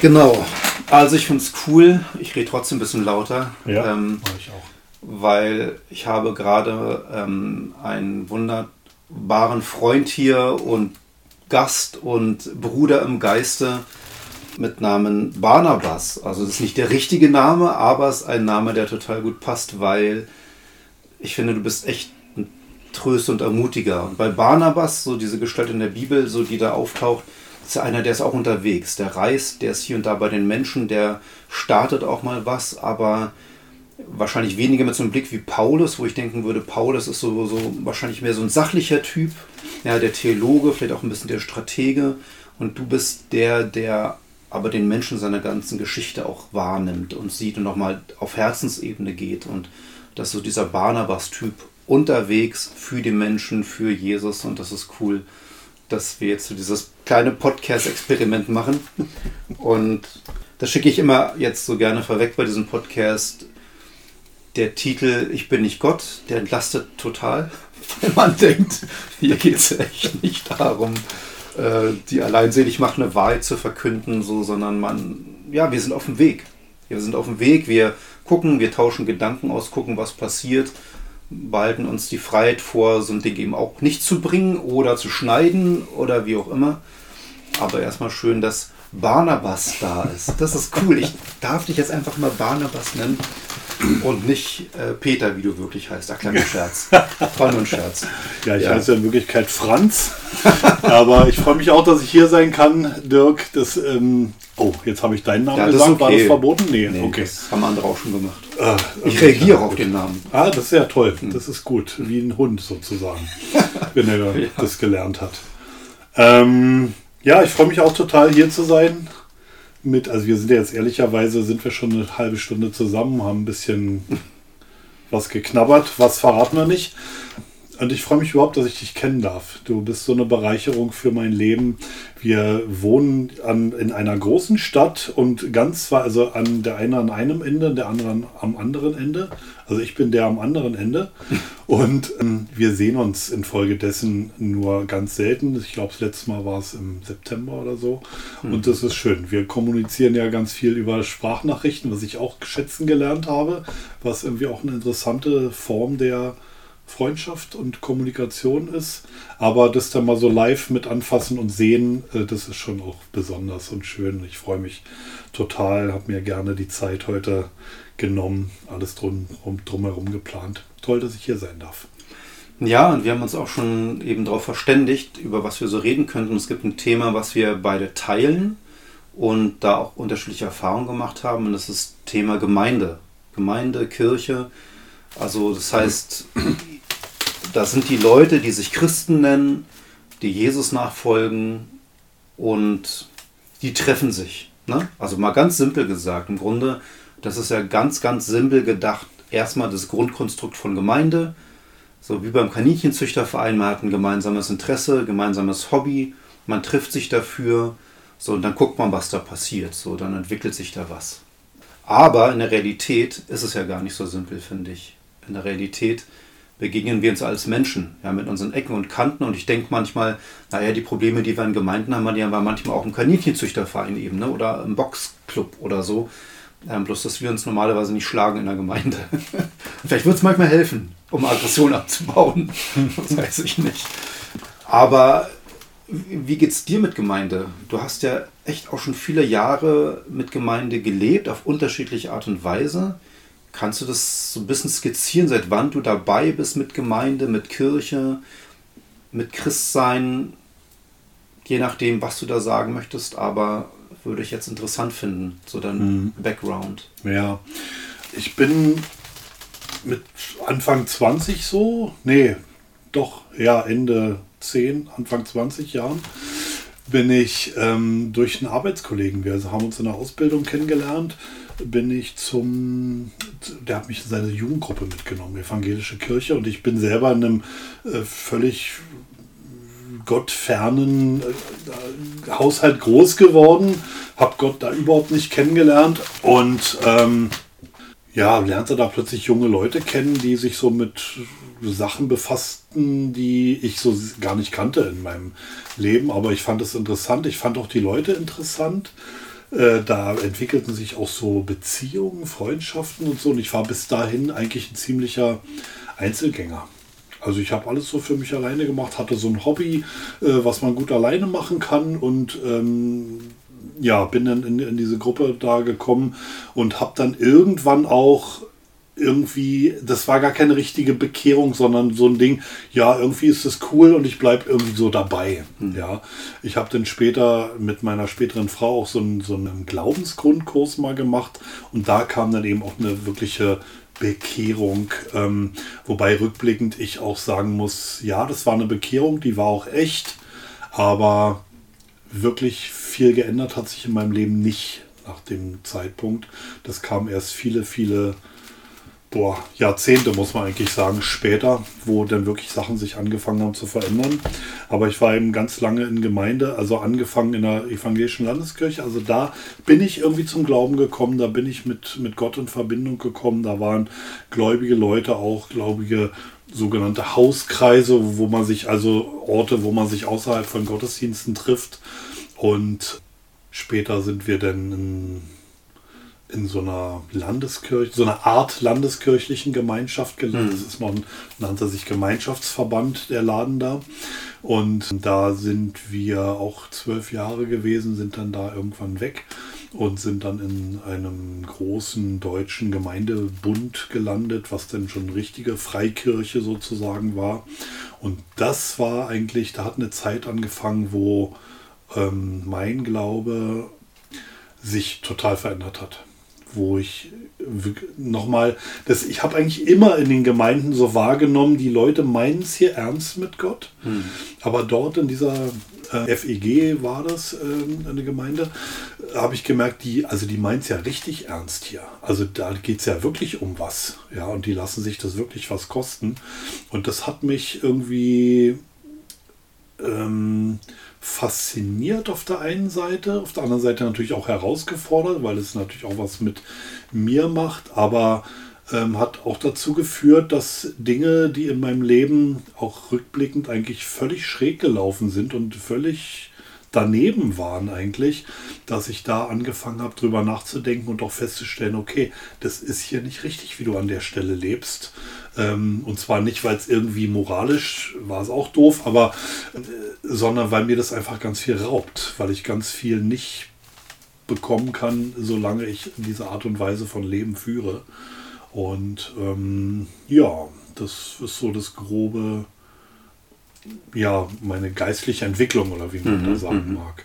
Genau. Also ich finde es cool. Ich rede trotzdem ein bisschen lauter. Ja, ähm, ich auch. weil ich habe gerade ähm, einen wunderbaren Freund hier und Gast und Bruder im Geiste mit Namen Barnabas. Also das ist nicht der richtige Name, aber es ist ein Name, der total gut passt, weil ich finde, du bist echt ein Tröst und Ermutiger. Und bei Barnabas, so diese Gestalt in der Bibel, so die da auftaucht, ist einer, der ist auch unterwegs. Der reist, der ist hier und da bei den Menschen, der startet auch mal was, aber wahrscheinlich weniger mit so einem Blick wie Paulus, wo ich denken würde, Paulus ist so, wahrscheinlich mehr so ein sachlicher Typ, ja, der Theologe, vielleicht auch ein bisschen der Stratege. Und du bist der, der aber den Menschen seiner ganzen Geschichte auch wahrnimmt und sieht und nochmal auf Herzensebene geht. Und das ist so dieser Barnabas-Typ unterwegs für die Menschen, für Jesus. Und das ist cool, dass wir jetzt so dieses kleine Podcast-Experiment machen. Und das schicke ich immer jetzt so gerne vorweg bei diesem Podcast. Der Titel Ich bin nicht Gott, der entlastet total, weil man denkt, hier geht es echt nicht darum, äh, die alleinselig machende Wahrheit zu verkünden, so, sondern man, ja, wir sind auf dem Weg. Wir sind auf dem Weg, wir gucken, wir tauschen Gedanken aus, gucken, was passiert, behalten uns die Freiheit vor, so ein Ding eben auch nicht zu bringen oder zu schneiden oder wie auch immer. Aber erstmal schön, dass Barnabas da ist. Das ist cool. Ich darf dich jetzt einfach mal Barnabas nennen und nicht äh, Peter, wie du wirklich heißt. Ach, kleiner Scherz. War nur ein Scherz. Ja, ich Ja. heiße in Wirklichkeit Franz. Aber ich freue mich auch, dass ich hier sein kann, Dirk. Das, ähm, oh, jetzt habe ich deinen Namen Ja, gesagt. War okay. das verboten? Nee, Nee, okay. Das haben andere auch schon gemacht. Ah, Ich okay. reagiere auf den Namen. Ah, das ist ja toll. Das ist gut. Wie ein Hund sozusagen, wenn er Ja. das gelernt hat. Ähm, ja, ich freue mich auch total hier zu sein. Mit, also wir sind ja jetzt ehrlicherweise, sind wir schon eine halbe Stunde zusammen, haben ein bisschen was geknabbert, was verraten wir nicht. Und ich freue mich überhaupt, dass ich dich kennen darf. Du bist so eine Bereicherung für mein Leben. Wir wohnen an, in einer großen Stadt und ganz zwar, also an der eine an einem Ende, der andere an- am anderen Ende. Also ich bin der am anderen Ende. Und ähm, wir sehen uns infolgedessen nur ganz selten. Ich glaube, das letzte Mal war es im September oder so. Und das ist schön. Wir kommunizieren ja ganz viel über Sprachnachrichten, was ich auch schätzen gelernt habe, was irgendwie auch eine interessante Form der Freundschaft und Kommunikation ist. Aber das dann mal so live mit anfassen und sehen, äh, das ist schon auch besonders und schön. Ich freue mich total, habe mir gerne die Zeit heute genommen, alles drum, rum, drumherum geplant. Toll, dass ich hier sein darf. Ja, und wir haben uns auch schon eben darauf verständigt, über was wir so reden könnten. Es gibt ein Thema, was wir beide teilen und da auch unterschiedliche Erfahrungen gemacht haben. Und das ist Thema Gemeinde. Gemeinde, Kirche. Also das heißt, das sind die Leute, die sich Christen nennen, die Jesus nachfolgen und die treffen sich. Ne? Also mal ganz simpel gesagt, im Grunde, das ist ja ganz, ganz simpel gedacht. Erstmal das Grundkonstrukt von Gemeinde, so wie beim Kaninchenzüchterverein, man hat ein gemeinsames Interesse, gemeinsames Hobby, man trifft sich dafür, so und dann guckt man, was da passiert, so dann entwickelt sich da was. Aber in der Realität ist es ja gar nicht so simpel, finde ich. In der Realität begegnen wir uns als Menschen, ja, mit unseren Ecken und Kanten und ich denke manchmal, naja, die Probleme, die wir in Gemeinden haben, die haben wir manchmal auch im Kaninchenzüchterverein eben, ne? oder im Boxclub oder so. Ähm, bloß, dass wir uns normalerweise nicht schlagen in der Gemeinde. Vielleicht wird es manchmal helfen, um Aggression abzubauen. Das weiß ich nicht. Aber wie geht's dir mit Gemeinde? Du hast ja echt auch schon viele Jahre mit Gemeinde gelebt, auf unterschiedliche Art und Weise. Kannst du das so ein bisschen skizzieren, seit wann du dabei bist mit Gemeinde, mit Kirche, mit Christsein? Je nachdem, was du da sagen möchtest, aber würde ich jetzt interessant finden, so dein Background. Ja, ich bin mit Anfang 20 so, nee, doch, ja, Ende 10, Anfang 20 Jahren, bin ich ähm, durch einen Arbeitskollegen, wir haben uns in der Ausbildung kennengelernt, bin ich zum, der hat mich in seine Jugendgruppe mitgenommen, evangelische Kirche, und ich bin selber in einem äh, völlig gottfernen äh, Haushalt groß geworden, habe Gott da überhaupt nicht kennengelernt und ähm, ja, lernte da plötzlich junge Leute kennen, die sich so mit Sachen befassten, die ich so gar nicht kannte in meinem Leben. Aber ich fand es interessant. Ich fand auch die Leute interessant. Äh, da entwickelten sich auch so Beziehungen, Freundschaften und so. Und ich war bis dahin eigentlich ein ziemlicher Einzelgänger. Also ich habe alles so für mich alleine gemacht, hatte so ein Hobby, äh, was man gut alleine machen kann und ähm, ja, bin dann in, in, diese Gruppe da gekommen und habe dann irgendwann auch irgendwie, das war gar keine richtige Bekehrung, sondern so ein Ding, ja, irgendwie ist es cool und ich bleibe irgendwie so dabei. Hm. Ja, ich habe dann später mit meiner späteren Frau auch so einen, so einen Glaubensgrundkurs mal gemacht und da kam dann eben auch eine wirkliche Bekehrung, ähm, wobei rückblickend ich auch sagen muss, ja, das war eine Bekehrung, die war auch echt, aber wirklich viel geändert hat sich in meinem Leben nicht nach dem Zeitpunkt. Das kam erst viele, viele boah, Jahrzehnte, muss man eigentlich sagen, später, wo dann wirklich Sachen sich angefangen haben zu verändern. Aber ich war eben ganz lange in Gemeinde, also angefangen in der evangelischen Landeskirche. Also da bin ich irgendwie zum Glauben gekommen, da bin ich mit, mit Gott in Verbindung gekommen. Da waren gläubige Leute auch, gläubige sogenannte Hauskreise, wo man sich, also Orte, wo man sich außerhalb von Gottesdiensten trifft. Und später sind wir dann in in so einer Landeskirche, so einer Art landeskirchlichen Gemeinschaft gelandet. Mhm. Das ist noch ein, nannte sich Gemeinschaftsverband, der Laden da. Und da sind wir auch zwölf Jahre gewesen, sind dann da irgendwann weg und sind dann in einem großen deutschen Gemeindebund gelandet, was dann schon eine richtige Freikirche sozusagen war. Und das war eigentlich, da hat eine Zeit angefangen, wo ähm, mein Glaube sich total verändert hat wo ich nochmal, das, ich habe eigentlich immer in den Gemeinden so wahrgenommen, die Leute meinen es hier ernst mit Gott, hm. aber dort in dieser äh, FEG war das äh, eine Gemeinde, habe ich gemerkt, die, also die meint es ja richtig ernst hier. Also da geht es ja wirklich um was, ja, und die lassen sich das wirklich was kosten. Und das hat mich irgendwie ähm, fasziniert auf der einen Seite, auf der anderen Seite natürlich auch herausgefordert, weil es natürlich auch was mit mir macht, aber ähm, hat auch dazu geführt, dass Dinge, die in meinem Leben auch rückblickend eigentlich völlig schräg gelaufen sind und völlig daneben waren eigentlich, dass ich da angefangen habe, drüber nachzudenken und auch festzustellen, okay, das ist hier nicht richtig, wie du an der Stelle lebst. Ähm, und zwar nicht, weil es irgendwie moralisch war es auch doof, aber äh, sondern weil mir das einfach ganz viel raubt, weil ich ganz viel nicht bekommen kann, solange ich diese Art und Weise von Leben führe. Und ähm, ja, das ist so das grobe, ja, meine geistliche Entwicklung oder wie man mhm, da sagen mhm. mag.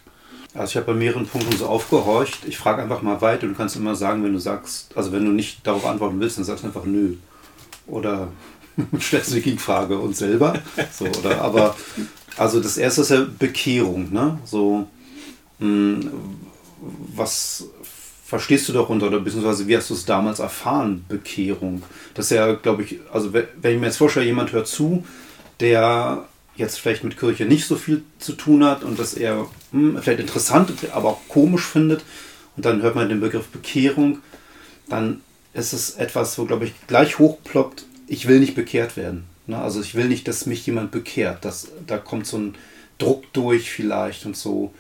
Also ich habe bei mehreren Punkten so aufgehorcht. Ich frage einfach mal weiter. Du kannst immer sagen, wenn du sagst, also wenn du nicht darauf antworten willst, dann sagst du einfach nö. Oder stellst du die Gegenfrage uns selber. So, oder? Aber also das erste ist ja Bekehrung, ne? So, mh, hm, was verstehst du darunter oder beziehungsweise wie hast du es damals erfahren, Bekehrung? Das ist ja, glaube ich, also wenn ich mir jetzt vorstelle, jemand hört zu, der jetzt vielleicht mit Kirche nicht so viel zu tun hat und das eher hm, vielleicht interessant, aber auch komisch findet und dann hört man den Begriff Bekehrung, dann ist es etwas, wo, glaube ich, gleich hochploppt, ich will nicht bekehrt werden. Ne? Also ich will nicht, dass mich jemand bekehrt. Das, da kommt so ein Druck durch vielleicht und so.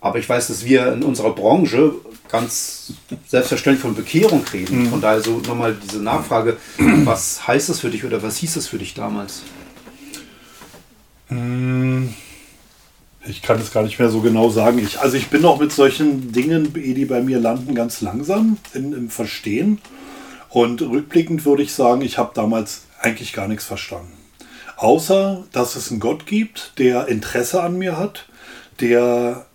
Aber ich weiß, dass wir in unserer Branche ganz selbstverständlich von Bekehrung reden. Mhm. Von daher so nochmal diese Nachfrage, was heißt das für dich oder was hieß es für dich damals? Mm, ich kann es gar nicht mehr so genau sagen. Ich, also ich bin auch mit solchen Dingen, die bei mir landen, ganz langsam in, im Verstehen. Und rückblickend würde ich sagen, ich habe damals eigentlich gar nichts verstanden. Außer, dass es einen Gott gibt, der Interesse an mir hat, der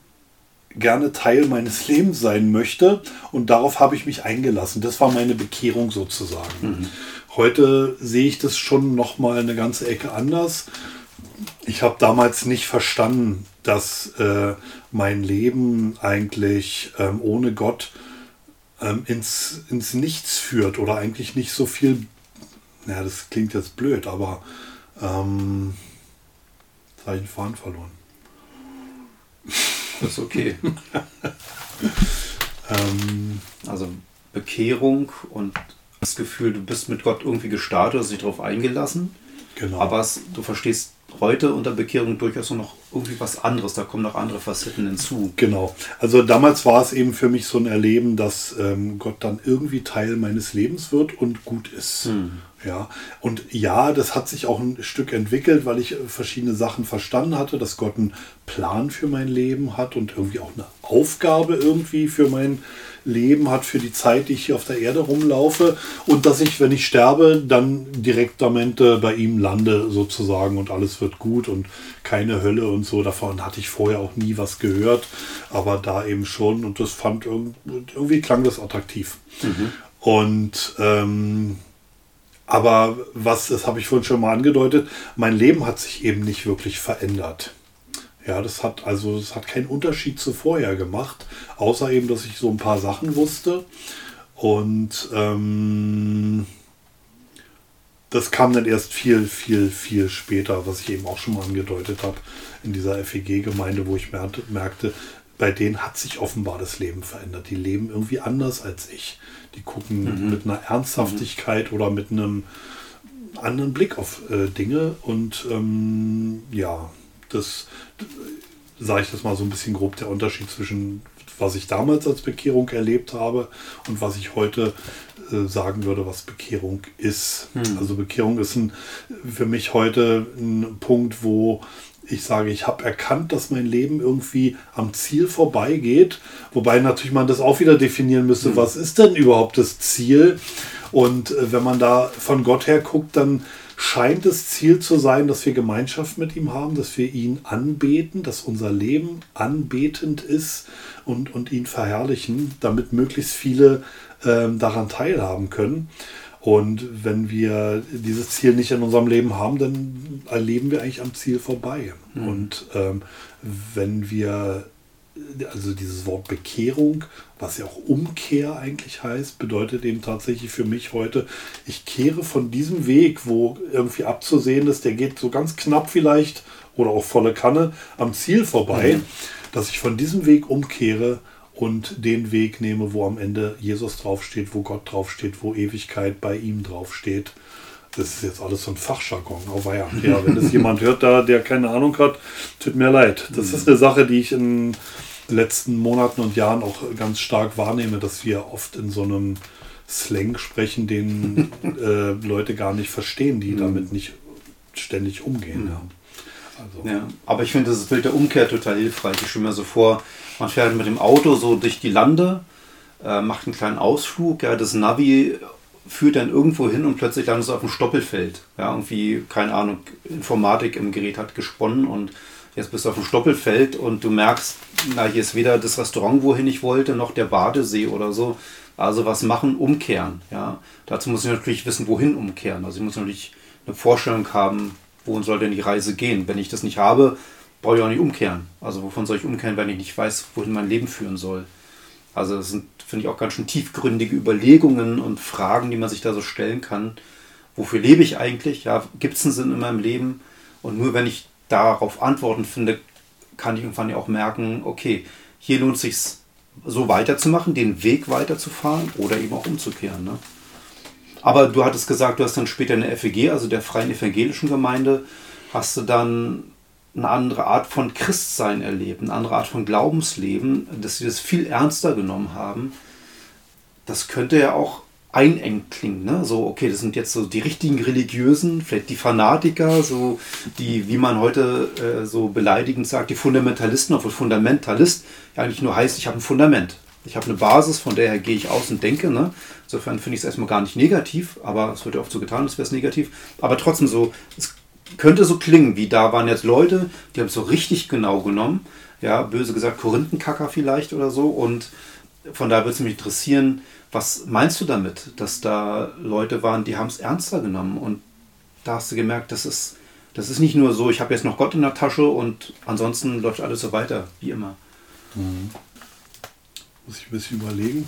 gerne Teil meines Lebens sein möchte. Und darauf habe ich mich eingelassen. Das war meine Bekehrung sozusagen. Mhm. Heute sehe ich das schon noch mal eine ganze Ecke anders. Ich habe damals nicht verstanden, dass äh, mein Leben eigentlich ähm, ohne Gott ähm, ins, ins Nichts führt oder eigentlich nicht so viel, naja, das klingt jetzt blöd, aber ähm, jetzt habe ich den Faden verloren. Das ist okay. ähm, also Bekehrung und das Gefühl, du bist mit Gott irgendwie gestartet, hast dich darauf eingelassen. Genau. Aber es, du verstehst heute unter Bekehrung durchaus noch irgendwie was anderes. Da kommen noch andere Facetten hinzu. Genau. Also damals war es eben für mich so ein Erleben, dass ähm, Gott dann irgendwie Teil meines Lebens wird und gut ist. Hm. Ja, und ja, das hat sich auch ein Stück entwickelt, weil ich verschiedene Sachen verstanden hatte, dass Gott einen Plan für mein Leben hat und irgendwie auch eine Aufgabe irgendwie für mein Leben hat, für die Zeit, die ich hier auf der Erde rumlaufe und dass ich, wenn ich sterbe, dann direktamente äh, bei ihm lande sozusagen und alles wird gut und keine Hölle und so. Davon hatte ich vorher auch nie was gehört, aber da eben schon und das fand irgendwie klang das attraktiv. Mhm. Und ähm, aber was, das habe ich vorhin schon mal angedeutet, mein Leben hat sich eben nicht wirklich verändert. Ja, das hat also, es hat keinen Unterschied zu vorher gemacht, außer eben, dass ich so ein paar Sachen wusste. Und ähm, das kam dann erst viel, viel, viel später, was ich eben auch schon mal angedeutet habe, in dieser FEG-Gemeinde, wo ich merkte, bei denen hat sich offenbar das Leben verändert. Die leben irgendwie anders als ich. Die gucken mhm. mit einer Ernsthaftigkeit mhm. oder mit einem anderen Blick auf äh, Dinge. Und ähm, ja, das sage ich das mal so ein bisschen grob, der Unterschied zwischen was ich damals als Bekehrung erlebt habe und was ich heute äh, sagen würde, was Bekehrung ist. Mhm. Also Bekehrung ist ein, für mich heute ein Punkt, wo ich sage, ich habe erkannt, dass mein Leben irgendwie am Ziel vorbeigeht. Wobei natürlich man das auch wieder definieren müsste, mhm. was ist denn überhaupt das Ziel? Und äh, wenn man da von Gott her guckt, dann scheint das Ziel zu sein, dass wir Gemeinschaft mit ihm haben, dass wir ihn anbeten, dass unser Leben anbetend ist und, und ihn verherrlichen, damit möglichst viele äh, daran teilhaben können. Und wenn wir dieses Ziel nicht in unserem Leben haben, dann erleben wir eigentlich am Ziel vorbei. Mhm. Und ähm, wenn wir, also dieses Wort Bekehrung, was ja auch Umkehr eigentlich heißt, bedeutet eben tatsächlich für mich heute, ich kehre von diesem Weg, wo irgendwie abzusehen ist, der geht so ganz knapp vielleicht oder auch volle Kanne am Ziel vorbei, mhm. dass ich von diesem Weg umkehre und den Weg nehme, wo am Ende Jesus draufsteht, wo Gott draufsteht, wo Ewigkeit bei ihm draufsteht. Das ist jetzt alles so ein Fachjargon. Aber ja, ja wenn es jemand hört, da, der keine Ahnung hat, tut mir leid. Das ist eine Sache, die ich in den letzten Monaten und Jahren auch ganz stark wahrnehme, dass wir oft in so einem Slang sprechen, den äh, Leute gar nicht verstehen, die mhm. damit nicht ständig umgehen. Ja. Also. Ja, aber ich finde das Bild der Umkehr total hilfreich. Ich stelle mir so vor, man fährt mit dem Auto so durch die Lande, äh, macht einen kleinen Ausflug, ja, das Navi führt dann irgendwo hin und plötzlich landet es auf dem Stoppelfeld. Ja, irgendwie, keine Ahnung, Informatik im Gerät hat gesponnen und jetzt bist du auf dem Stoppelfeld und du merkst, na, hier ist weder das Restaurant, wohin ich wollte, noch der Badesee oder so. Also was machen? Umkehren. Ja. Dazu muss ich natürlich wissen, wohin umkehren. Also ich muss natürlich eine Vorstellung haben, wohin soll denn die Reise gehen. Wenn ich das nicht habe, brauche ich auch nicht umkehren. Also wovon soll ich umkehren, wenn ich nicht weiß, wohin mein Leben führen soll? Also das sind, finde ich, auch ganz schön tiefgründige Überlegungen und Fragen, die man sich da so stellen kann. Wofür lebe ich eigentlich? Ja, gibt es einen Sinn in meinem Leben? Und nur wenn ich darauf Antworten finde, kann ich irgendwann ja auch merken, okay, hier lohnt es sich so weiterzumachen, den Weg weiterzufahren oder eben auch umzukehren. Ne? Aber du hattest gesagt, du hast dann später in der FEG, also der Freien Evangelischen Gemeinde, hast du dann eine andere Art von Christsein erleben, eine andere Art von Glaubensleben, dass sie das viel ernster genommen haben. Das könnte ja auch einengt klingen, ne? So, okay, das sind jetzt so die richtigen Religiösen, vielleicht die Fanatiker, so die, wie man heute äh, so beleidigend sagt, die Fundamentalisten, obwohl Fundamentalist ja eigentlich nur heißt, ich habe ein Fundament. Ich habe eine Basis, von der her gehe ich aus und denke. Ne? Insofern finde ich es erstmal gar nicht negativ, aber es wird ja oft so getan, als wäre es negativ. Aber trotzdem so, es könnte so klingen, wie da waren jetzt Leute, die haben es so richtig genau genommen. Ja, böse gesagt, Korinthenkacker vielleicht oder so. Und von daher würde es mich interessieren, was meinst du damit, dass da Leute waren, die haben es ernster genommen und da hast du gemerkt, das ist, das ist nicht nur so, ich habe jetzt noch Gott in der Tasche und ansonsten läuft alles so weiter, wie immer. Mhm. Muss ich ein bisschen überlegen.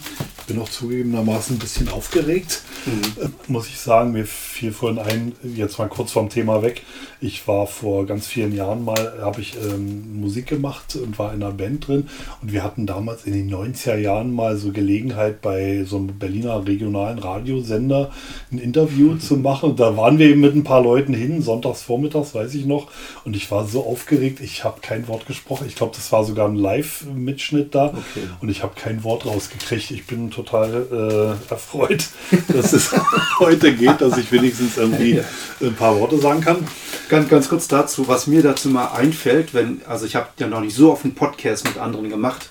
Bin auch zugegebenermaßen ein bisschen aufgeregt, mhm. muss ich sagen. Mir fiel vorhin ein, jetzt mal kurz vom Thema weg. Ich war vor ganz vielen Jahren mal, habe ich ähm, Musik gemacht und war in einer Band drin. Und wir hatten damals in den 90er Jahren mal so Gelegenheit bei so einem Berliner regionalen Radiosender ein Interview mhm. zu machen. Und da waren wir eben mit ein paar Leuten hin, sonntags vormittags, weiß ich noch. Und ich war so aufgeregt, ich habe kein Wort gesprochen. Ich glaube, das war sogar ein Live-Mitschnitt da. Okay. Und ich habe kein Wort rausgekriegt. Ich bin total äh, erfreut, dass es heute geht, dass ich wenigstens irgendwie ein paar Worte sagen kann. Ganz, ganz kurz dazu, was mir dazu mal einfällt, wenn, also ich habe ja noch nicht so oft einen Podcast mit anderen gemacht,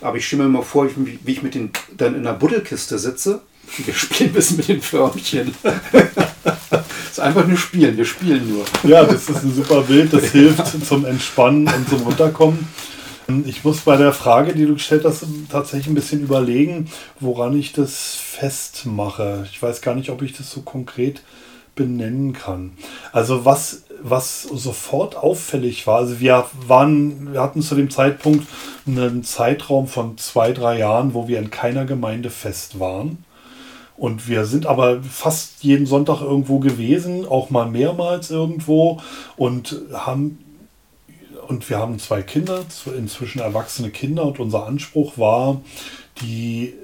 aber ich stimme mir mal vor, wie ich mit den dann in der Buddelkiste sitze. Wir spielen ein bisschen mit den Förmchen. ist einfach nur spielen, wir spielen nur. Ja, das ist ein super Bild, das hilft zum Entspannen und zum Runterkommen. Ich muss bei der Frage, die du gestellt hast, tatsächlich ein bisschen überlegen, woran ich das festmache. Ich weiß gar nicht, ob ich das so konkret benennen kann. Also was, was sofort auffällig war, also wir waren, wir hatten zu dem Zeitpunkt einen Zeitraum von zwei, drei Jahren, wo wir in keiner Gemeinde fest waren. Und wir sind aber fast jeden Sonntag irgendwo gewesen, auch mal mehrmals irgendwo und haben und wir haben zwei Kinder, inzwischen erwachsene Kinder, und unser Anspruch war, die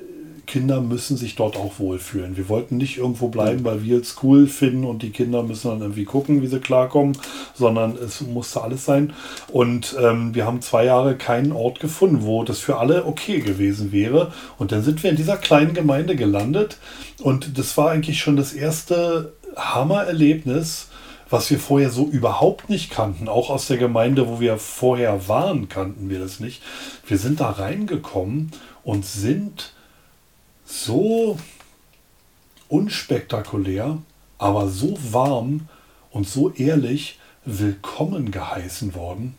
Kinder müssen sich dort auch wohlfühlen. Wir wollten nicht irgendwo bleiben, weil wir es cool finden und die Kinder müssen dann irgendwie gucken, wie sie klarkommen, sondern es musste alles sein. Und ähm, wir haben zwei Jahre keinen Ort gefunden, wo das für alle okay gewesen wäre. Und dann sind wir in dieser kleinen Gemeinde gelandet und das war eigentlich schon das erste Hammererlebnis, was wir vorher so überhaupt nicht kannten. Auch aus der Gemeinde, wo wir vorher waren, kannten wir das nicht. Wir sind da reingekommen und sind so unspektakulär, aber so warm und so ehrlich willkommen geheißen worden.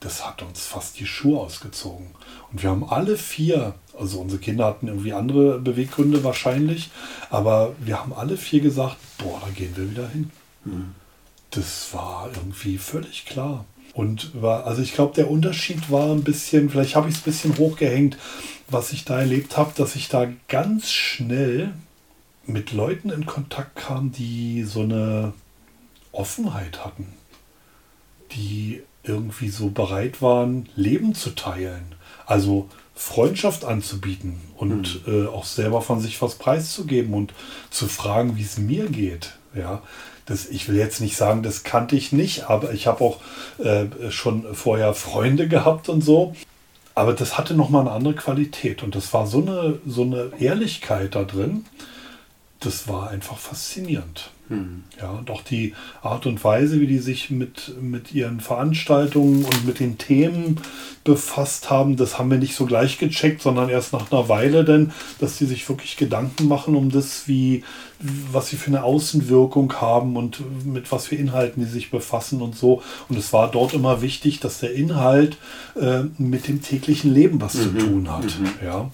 Das hat uns fast die Schuhe ausgezogen. Und wir haben alle vier, also unsere Kinder hatten irgendwie andere Beweggründe wahrscheinlich, aber wir haben alle vier gesagt, boah, da gehen wir wieder hin. Mhm das war irgendwie völlig klar. Und war, also ich glaube, der Unterschied war ein bisschen, vielleicht habe ich es ein bisschen hochgehängt, was ich da erlebt habe, dass ich da ganz schnell mit Leuten in Kontakt kam, die so eine Offenheit hatten, die irgendwie so bereit waren, Leben zu teilen. Also Freundschaft anzubieten und mhm. äh, auch selber von sich was preiszugeben und zu fragen, wie es mir geht. Ja, das, ich will jetzt nicht sagen, das kannte ich nicht, aber ich habe auch äh, schon vorher Freunde gehabt und so. Aber das hatte nochmal eine andere Qualität und das war so eine, so eine Ehrlichkeit da drin. Das war einfach faszinierend. Mhm. Ja, und auch die Art und Weise, wie die sich mit, mit ihren Veranstaltungen und mit den Themen befasst haben, das haben wir nicht so gleich gecheckt, sondern erst nach einer Weile denn, dass sie sich wirklich Gedanken machen um das, wie, was sie für eine Außenwirkung haben und mit was für Inhalten die sich befassen und so. Und es war dort immer wichtig, dass der Inhalt äh, mit dem täglichen Leben was mhm. zu tun hat. Mhm. Ja.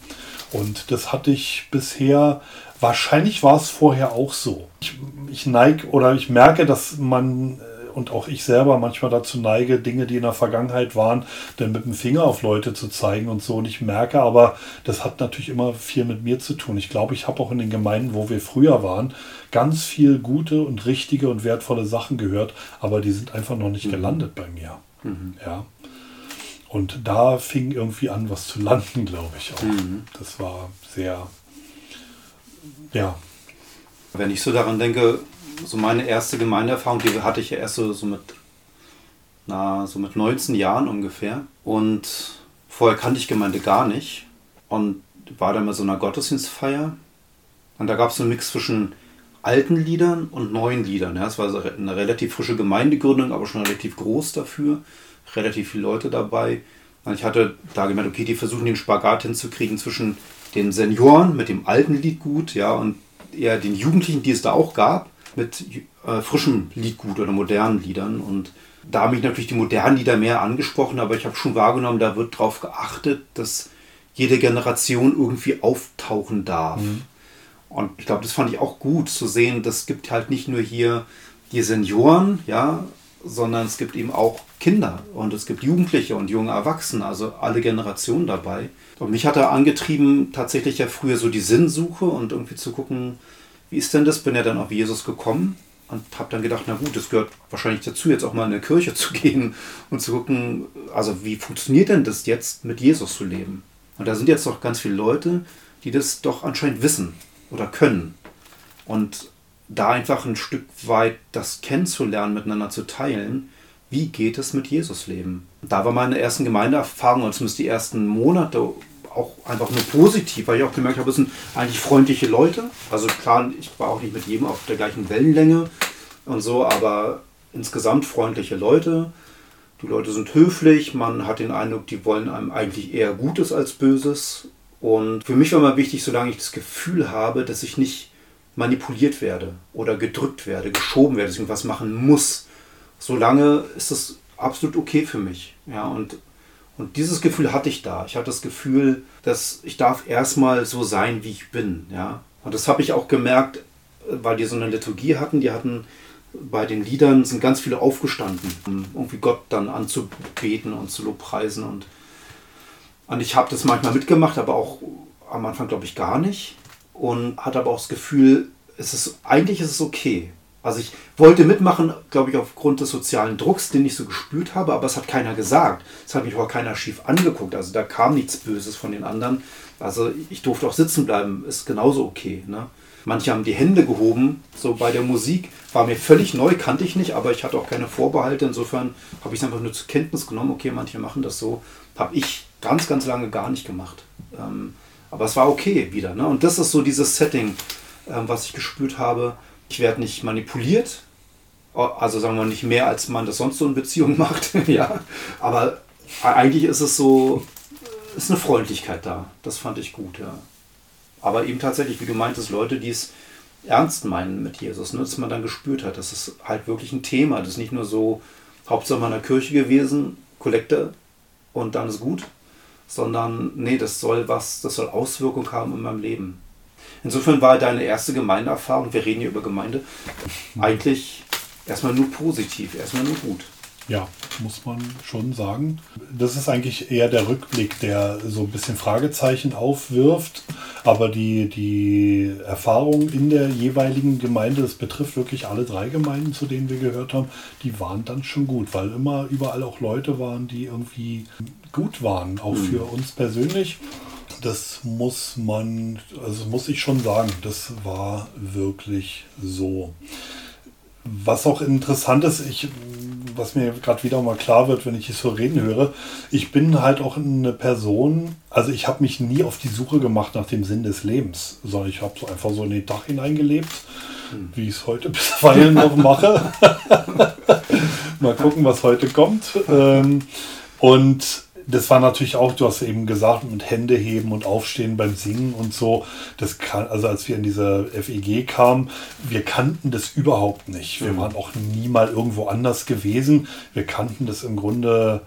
Und das hatte ich bisher Wahrscheinlich war es vorher auch so. Ich, ich neige oder ich merke, dass man äh, und auch ich selber manchmal dazu neige, Dinge, die in der Vergangenheit waren, dann mit dem Finger auf Leute zu zeigen und so. Und ich merke aber, das hat natürlich immer viel mit mir zu tun. Ich glaube, ich habe auch in den Gemeinden, wo wir früher waren, ganz viel gute und richtige und wertvolle Sachen gehört, aber die sind einfach noch nicht mhm. gelandet bei mir. Mhm. Ja. Und da fing irgendwie an, was zu landen, glaube ich auch. Mhm. Das war sehr ja. Wenn ich so daran denke, so meine erste Gemeindeerfahrung, die hatte ich ja erst so, so mit, na, so mit 19 Jahren ungefähr. Und vorher kannte ich Gemeinde gar nicht. Und war dann bei so einer Gottesdienstfeier. Und da gab es einen Mix zwischen alten Liedern und neuen Liedern. Ja, es war eine relativ frische Gemeindegründung, aber schon relativ groß dafür. Relativ viele Leute dabei. Und ich hatte da gemerkt, okay, die versuchen den Spagat hinzukriegen zwischen den Senioren mit dem alten Liedgut, ja, und eher den Jugendlichen, die es da auch gab, mit äh, frischem Liedgut oder modernen Liedern. Und da haben mich natürlich die modernen Lieder mehr angesprochen, aber ich habe schon wahrgenommen, da wird darauf geachtet, dass jede Generation irgendwie auftauchen darf. Mhm. Und ich glaube, das fand ich auch gut zu sehen, das gibt halt nicht nur hier die Senioren, ja, sondern es gibt eben auch Kinder und es gibt Jugendliche und junge Erwachsene, also alle Generationen dabei. Und mich hat er angetrieben, tatsächlich ja früher so die Sinnsuche und irgendwie zu gucken, wie ist denn das? Bin ja dann auf Jesus gekommen und habe dann gedacht, na gut, das gehört wahrscheinlich dazu, jetzt auch mal in eine Kirche zu gehen und zu gucken, also wie funktioniert denn das jetzt, mit Jesus zu leben? Und da sind jetzt doch ganz viele Leute, die das doch anscheinend wissen oder können. Und da einfach ein Stück weit das kennenzulernen, miteinander zu teilen, wie geht es mit Jesus leben? Und da war meine ersten Gemeindeerfahrungen, zumindest die ersten Monate, auch einfach nur positiv, weil ich auch gemerkt habe, es sind eigentlich freundliche Leute. Also klar, ich war auch nicht mit jedem auf der gleichen Wellenlänge und so, aber insgesamt freundliche Leute. Die Leute sind höflich, man hat den Eindruck, die wollen einem eigentlich eher Gutes als Böses. Und für mich war immer wichtig, solange ich das Gefühl habe, dass ich nicht manipuliert werde oder gedrückt werde, geschoben werde, dass ich irgendwas machen muss, solange ist das absolut okay für mich. Ja, und, und dieses Gefühl hatte ich da. Ich hatte das Gefühl, dass ich darf erstmal so sein, wie ich bin. Ja, und das habe ich auch gemerkt, weil die so eine Liturgie hatten. Die hatten bei den Liedern sind ganz viele aufgestanden, um irgendwie Gott dann anzubeten und zu lobpreisen. Und, und ich habe das manchmal mitgemacht, aber auch am Anfang, glaube ich, gar nicht und hatte aber auch das Gefühl, es ist, eigentlich ist es okay. Also ich wollte mitmachen, glaube ich, aufgrund des sozialen Drucks, den ich so gespürt habe, aber es hat keiner gesagt. Es hat mich auch keiner schief angeguckt. Also da kam nichts Böses von den anderen. Also ich durfte auch sitzen bleiben, ist genauso okay. Ne? Manche haben die Hände gehoben, so bei der Musik. War mir völlig neu, kannte ich nicht, aber ich hatte auch keine Vorbehalte. Insofern habe ich es einfach nur zur Kenntnis genommen. Okay, manche machen das so. Habe ich ganz, ganz lange gar nicht gemacht. Ähm, aber es war okay wieder. Ne? Und das ist so dieses Setting, ähm, was ich gespürt habe. Ich werde nicht manipuliert. Also sagen wir nicht mehr, als man das sonst so in Beziehungen macht. ja. Aber eigentlich ist es so, ist eine Freundlichkeit da. Das fand ich gut, ja. Aber eben tatsächlich, wie gemeint ist, Leute, die es ernst meinen mit Jesus, ne? dass man dann gespürt hat, das ist halt wirklich ein Thema. Das ist nicht nur so, Hauptsache mal in der Kirche gewesen, Kollekte und dann ist gut, sondern nee, das soll was, das soll Auswirkungen haben in meinem Leben. Insofern war deine erste Gemeindeerfahrung, wir reden hier über Gemeinde, eigentlich erstmal nur positiv, erstmal nur gut. Ja, muss man schon sagen. Das ist eigentlich eher der Rückblick, der so ein bisschen Fragezeichen aufwirft. Aber die, die Erfahrung in der jeweiligen Gemeinde, das betrifft wirklich alle drei Gemeinden, zu denen wir gehört haben, die waren dann schon gut, weil immer überall auch Leute waren, die irgendwie gut waren, auch mhm. für uns persönlich. Das muss man, also muss ich schon sagen, das war wirklich so. Was auch interessant ist, ich, was mir gerade wieder mal klar wird, wenn ich es so reden höre, ich bin halt auch eine Person, also ich habe mich nie auf die Suche gemacht nach dem Sinn des Lebens, sondern ich habe so einfach so in den Tag hineingelebt, hm. wie ich es heute bisweilen noch mache. mal gucken, was heute kommt. Ähm, und das war natürlich auch, du hast eben gesagt, mit Hände heben und aufstehen beim Singen und so. Das kann, also als wir in diese FEG kamen, wir kannten das überhaupt nicht. Wir mhm. waren auch nie mal irgendwo anders gewesen. Wir kannten das im Grunde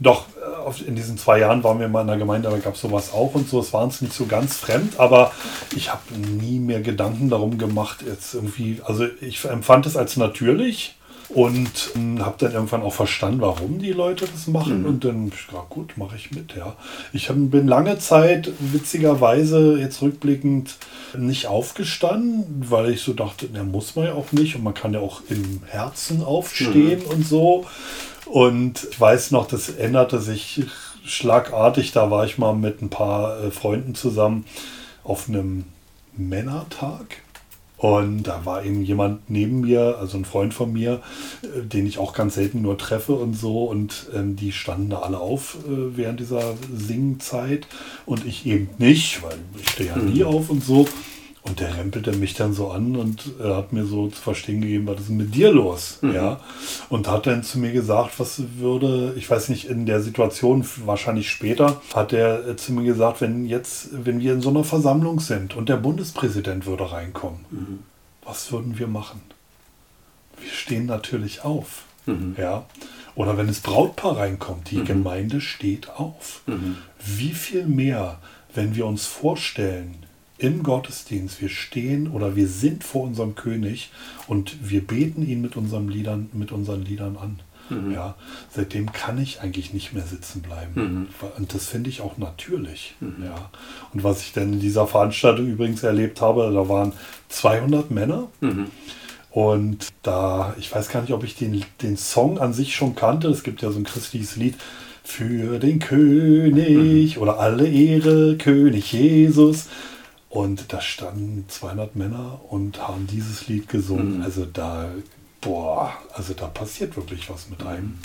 doch, äh, in diesen zwei Jahren waren wir mal in der Gemeinde, da gab es sowas auch und so. Es war uns nicht so ganz fremd, aber ich habe nie mehr Gedanken darum gemacht, jetzt irgendwie, also ich empfand es als natürlich und ähm, habe dann irgendwann auch verstanden, warum die Leute das machen. Mhm. Und dann, ja gut, mache ich mit, ja. Ich hab, bin lange Zeit, witzigerweise, jetzt rückblickend, nicht aufgestanden, weil ich so dachte, na, muss man ja auch nicht. Und man kann ja auch im Herzen aufstehen mhm. und so. Und ich weiß noch, das änderte sich schlagartig. Da war ich mal mit ein paar äh, Freunden zusammen auf einem Männertag und da war eben jemand neben mir, also ein Freund von mir, äh, den ich auch ganz selten nur treffe und so. Und ähm, die standen da alle auf äh, während dieser Singzeit und ich eben nicht, weil ich stehe ja nie mhm. auf und so. Und der rempelte mich dann so an und äh, hat mir so zu verstehen gegeben, was ist denn mit dir los? Mhm. Ja. Und hat dann zu mir gesagt, was würde, ich weiß nicht, in der Situation, wahrscheinlich später, hat er äh, zu mir gesagt, wenn jetzt, wenn wir in so einer Versammlung sind und der Bundespräsident würde reinkommen, mhm. was würden wir machen? Wir stehen natürlich auf. Mhm. Ja. Oder wenn das Brautpaar reinkommt, die mhm. Gemeinde steht auf. Mhm. Wie viel mehr, wenn wir uns vorstellen, im Gottesdienst, wir stehen oder wir sind vor unserem König und wir beten ihn mit unseren Liedern, mit unseren Liedern an. Mhm. Ja, seitdem kann ich eigentlich nicht mehr sitzen bleiben. Mhm. Und das finde ich auch natürlich. Mhm. Ja. Und was ich dann in dieser Veranstaltung übrigens erlebt habe, da waren 200 Männer. Mhm. Und da, ich weiß gar nicht, ob ich den, den Song an sich schon kannte. Es gibt ja so ein christliches Lied für den König mhm. oder alle Ehre, König Jesus. Und da standen 200 Männer und haben dieses Lied gesungen. Mhm. Also da, boah, also da passiert wirklich was mit einem.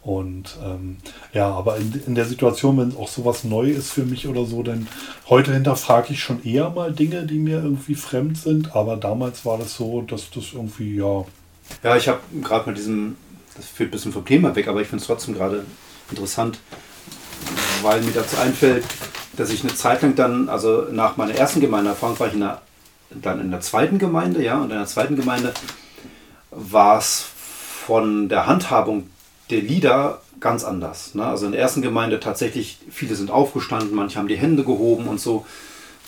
Und ähm, ja, aber in, in, der Situation, wenn auch sowas neu ist für mich oder so, dann heute hinterfrage ich schon eher mal Dinge, die mir irgendwie fremd sind. Aber damals war das so, dass das irgendwie, ja. Ja, ich habe gerade mit diesem, das führt ein bisschen vom Thema weg, aber ich finde es trotzdem gerade interessant, weil mir dazu einfällt, dass ich eine Zeit lang dann, also nach meiner ersten Gemeindeerfahrung war ich in der, dann in der zweiten Gemeinde, ja, und in der zweiten Gemeinde war es von der Handhabung der Lieder ganz anders. Ne? Also in der ersten Gemeinde tatsächlich, viele sind aufgestanden, manche haben die Hände gehoben und so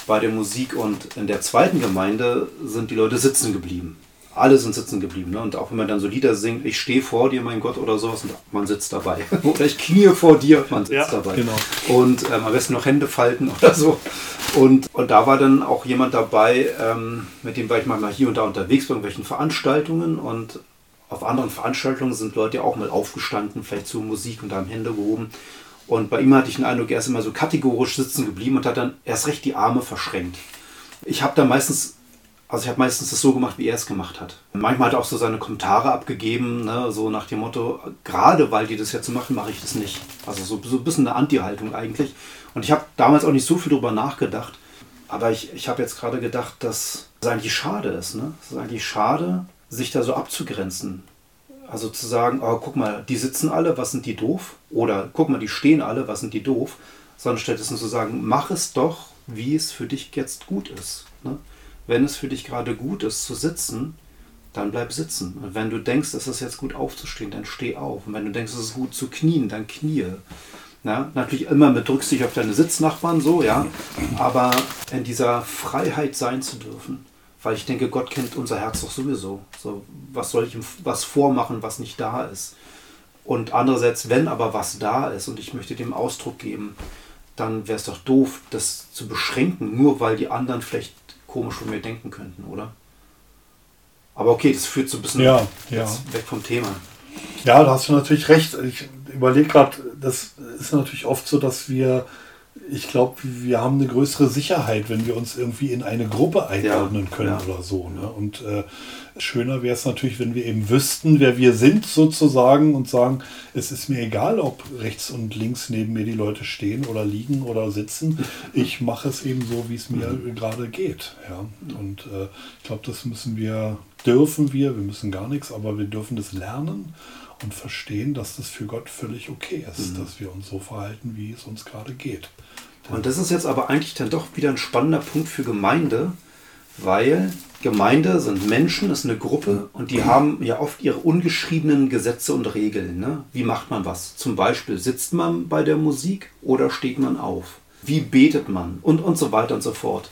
bei der Musik und in der zweiten Gemeinde sind die Leute sitzen geblieben alle sind sitzen geblieben. Ne? Und auch wenn man dann so Lieder singt, ich stehe vor dir, mein Gott, oder sowas, und man sitzt dabei. oder ich knie vor dir, man sitzt ja, dabei. Genau. Und ähm, am besten noch Hände falten oder so. Und, und da war dann auch jemand dabei, ähm, mit dem war ich manchmal hier und da unterwegs bei irgendwelchen Veranstaltungen. Und auf anderen Veranstaltungen sind Leute auch mal aufgestanden, vielleicht zur Musik und haben Hände gehoben. Und bei ihm hatte ich den Eindruck, er ist immer so kategorisch sitzen geblieben und hat dann erst recht die Arme verschränkt. Ich habe da meistens also ich habe meistens das so gemacht, wie er es gemacht hat. Manchmal hat er auch so seine Kommentare abgegeben, ne, so nach dem Motto, gerade weil die das jetzt so machen, mache ich das nicht. Also so, so ein bisschen eine Anti-Haltung eigentlich. Und ich habe damals auch nicht so viel drüber nachgedacht. Aber ich, ich habe jetzt gerade gedacht, dass es eigentlich schade ist. Ne? Es ist eigentlich schade, sich da so abzugrenzen. Also zu sagen, oh, guck mal, die sitzen alle, was sind die doof? Oder guck mal, die stehen alle, was sind die doof? Sondern stattdessen zu sagen, mach es doch, wie es für dich jetzt gut ist. Wenn es für dich gerade gut ist zu sitzen, dann bleib sitzen. Und wenn du denkst, es ist jetzt gut aufzustehen, dann steh auf. Und wenn du denkst, es ist gut zu knien, dann knie. Ja, natürlich immer mit Rücksicht auf deine Sitznachbarn so, ja. Aber in dieser Freiheit sein zu dürfen, weil ich denke, Gott kennt unser Herz doch sowieso. So, was soll ich ihm was vormachen, was nicht da ist? Und andererseits, wenn aber was da ist und ich möchte dem Ausdruck geben, dann wäre es doch doof, das zu beschränken, nur weil die anderen vielleicht komisch von mir denken könnten, oder? Aber okay, das führt so ein bisschen ja, ja. weg vom Thema. Ja, da hast du natürlich recht. Ich überlege gerade, das ist natürlich oft so, dass wir, ich glaube, wir haben eine größere Sicherheit, wenn wir uns irgendwie in eine Gruppe einordnen ja, können ja. oder so. Ne? Und äh, Schöner wäre es natürlich, wenn wir eben wüssten, wer wir sind sozusagen und sagen, es ist mir egal, ob rechts und links neben mir die Leute stehen oder liegen oder sitzen. Ich mache es eben so, wie es mir mhm. gerade geht. Ja? Und äh, ich glaube, das müssen wir, dürfen wir, wir müssen gar nichts, aber wir dürfen das lernen und verstehen, dass das für Gott völlig okay ist, mhm. dass wir uns so verhalten, wie es uns gerade geht. Und das ist jetzt aber eigentlich dann doch wieder ein spannender Punkt für Gemeinde, weil Gemeinde sind Menschen, ist eine Gruppe und die haben ja oft ihre ungeschriebenen Gesetze und Regeln. Ne? Wie macht man was? Zum Beispiel sitzt man bei der Musik oder steht man auf? Wie betet man? Und, und so weiter und so fort.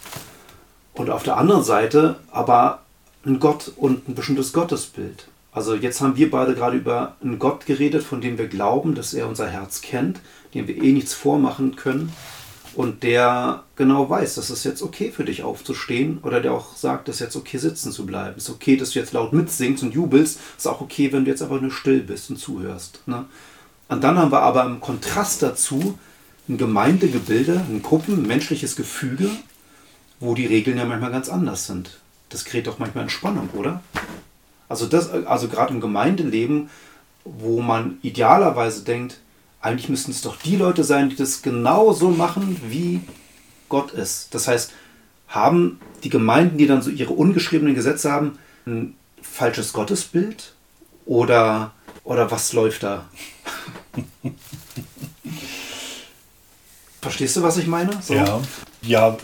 Und auf der anderen Seite aber ein Gott und ein bestimmtes Gottesbild. Also jetzt haben wir beide gerade über einen Gott geredet, von dem wir glauben, dass er unser Herz kennt, dem wir eh nichts vormachen können und der genau weiß, dass es jetzt okay für dich aufzustehen oder der auch sagt, dass es jetzt okay sitzen zu bleiben. Es ist okay, dass du jetzt laut mitsingst und jubelst. Es ist auch okay, wenn du jetzt einfach nur still bist und zuhörst. Ne? Und dann haben wir aber im Kontrast dazu ein Gemeindegebilde, ein Gruppen, ein menschliches Gefüge, wo die Regeln ja manchmal ganz anders sind. Das kreiert doch manchmal Entspannung, oder? Also, das, also gerade im Gemeindeleben, wo man idealerweise denkt, eigentlich müssten es doch die Leute sein, die das genau so machen, wie Gott ist. Das heißt, haben die Gemeinden, die dann so ihre ungeschriebenen Gesetze haben, ein falsches Gottesbild? Oder, oder was läuft da? Verstehst du, was ich meine? So. Ja. Ja,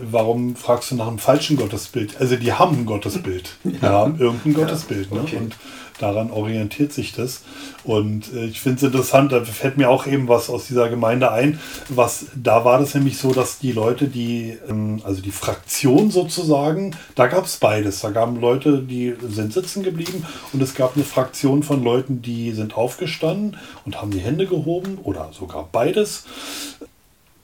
warum fragst du nach einem falschen Gottesbild? Also die haben ein Gottesbild. Haben irgendein Gottesbild. Ne? okay. Und daran orientiert sich das. Und äh, ich finde es interessant, da fällt mir auch eben was aus dieser Gemeinde ein. Was, da war das nämlich so, dass die Leute, die, ähm, also die Fraktion sozusagen, da gab es beides. Da gaben Leute, die sind sitzen geblieben und es gab eine Fraktion von Leuten, die sind aufgestanden und haben die Hände gehoben oder sogar beides.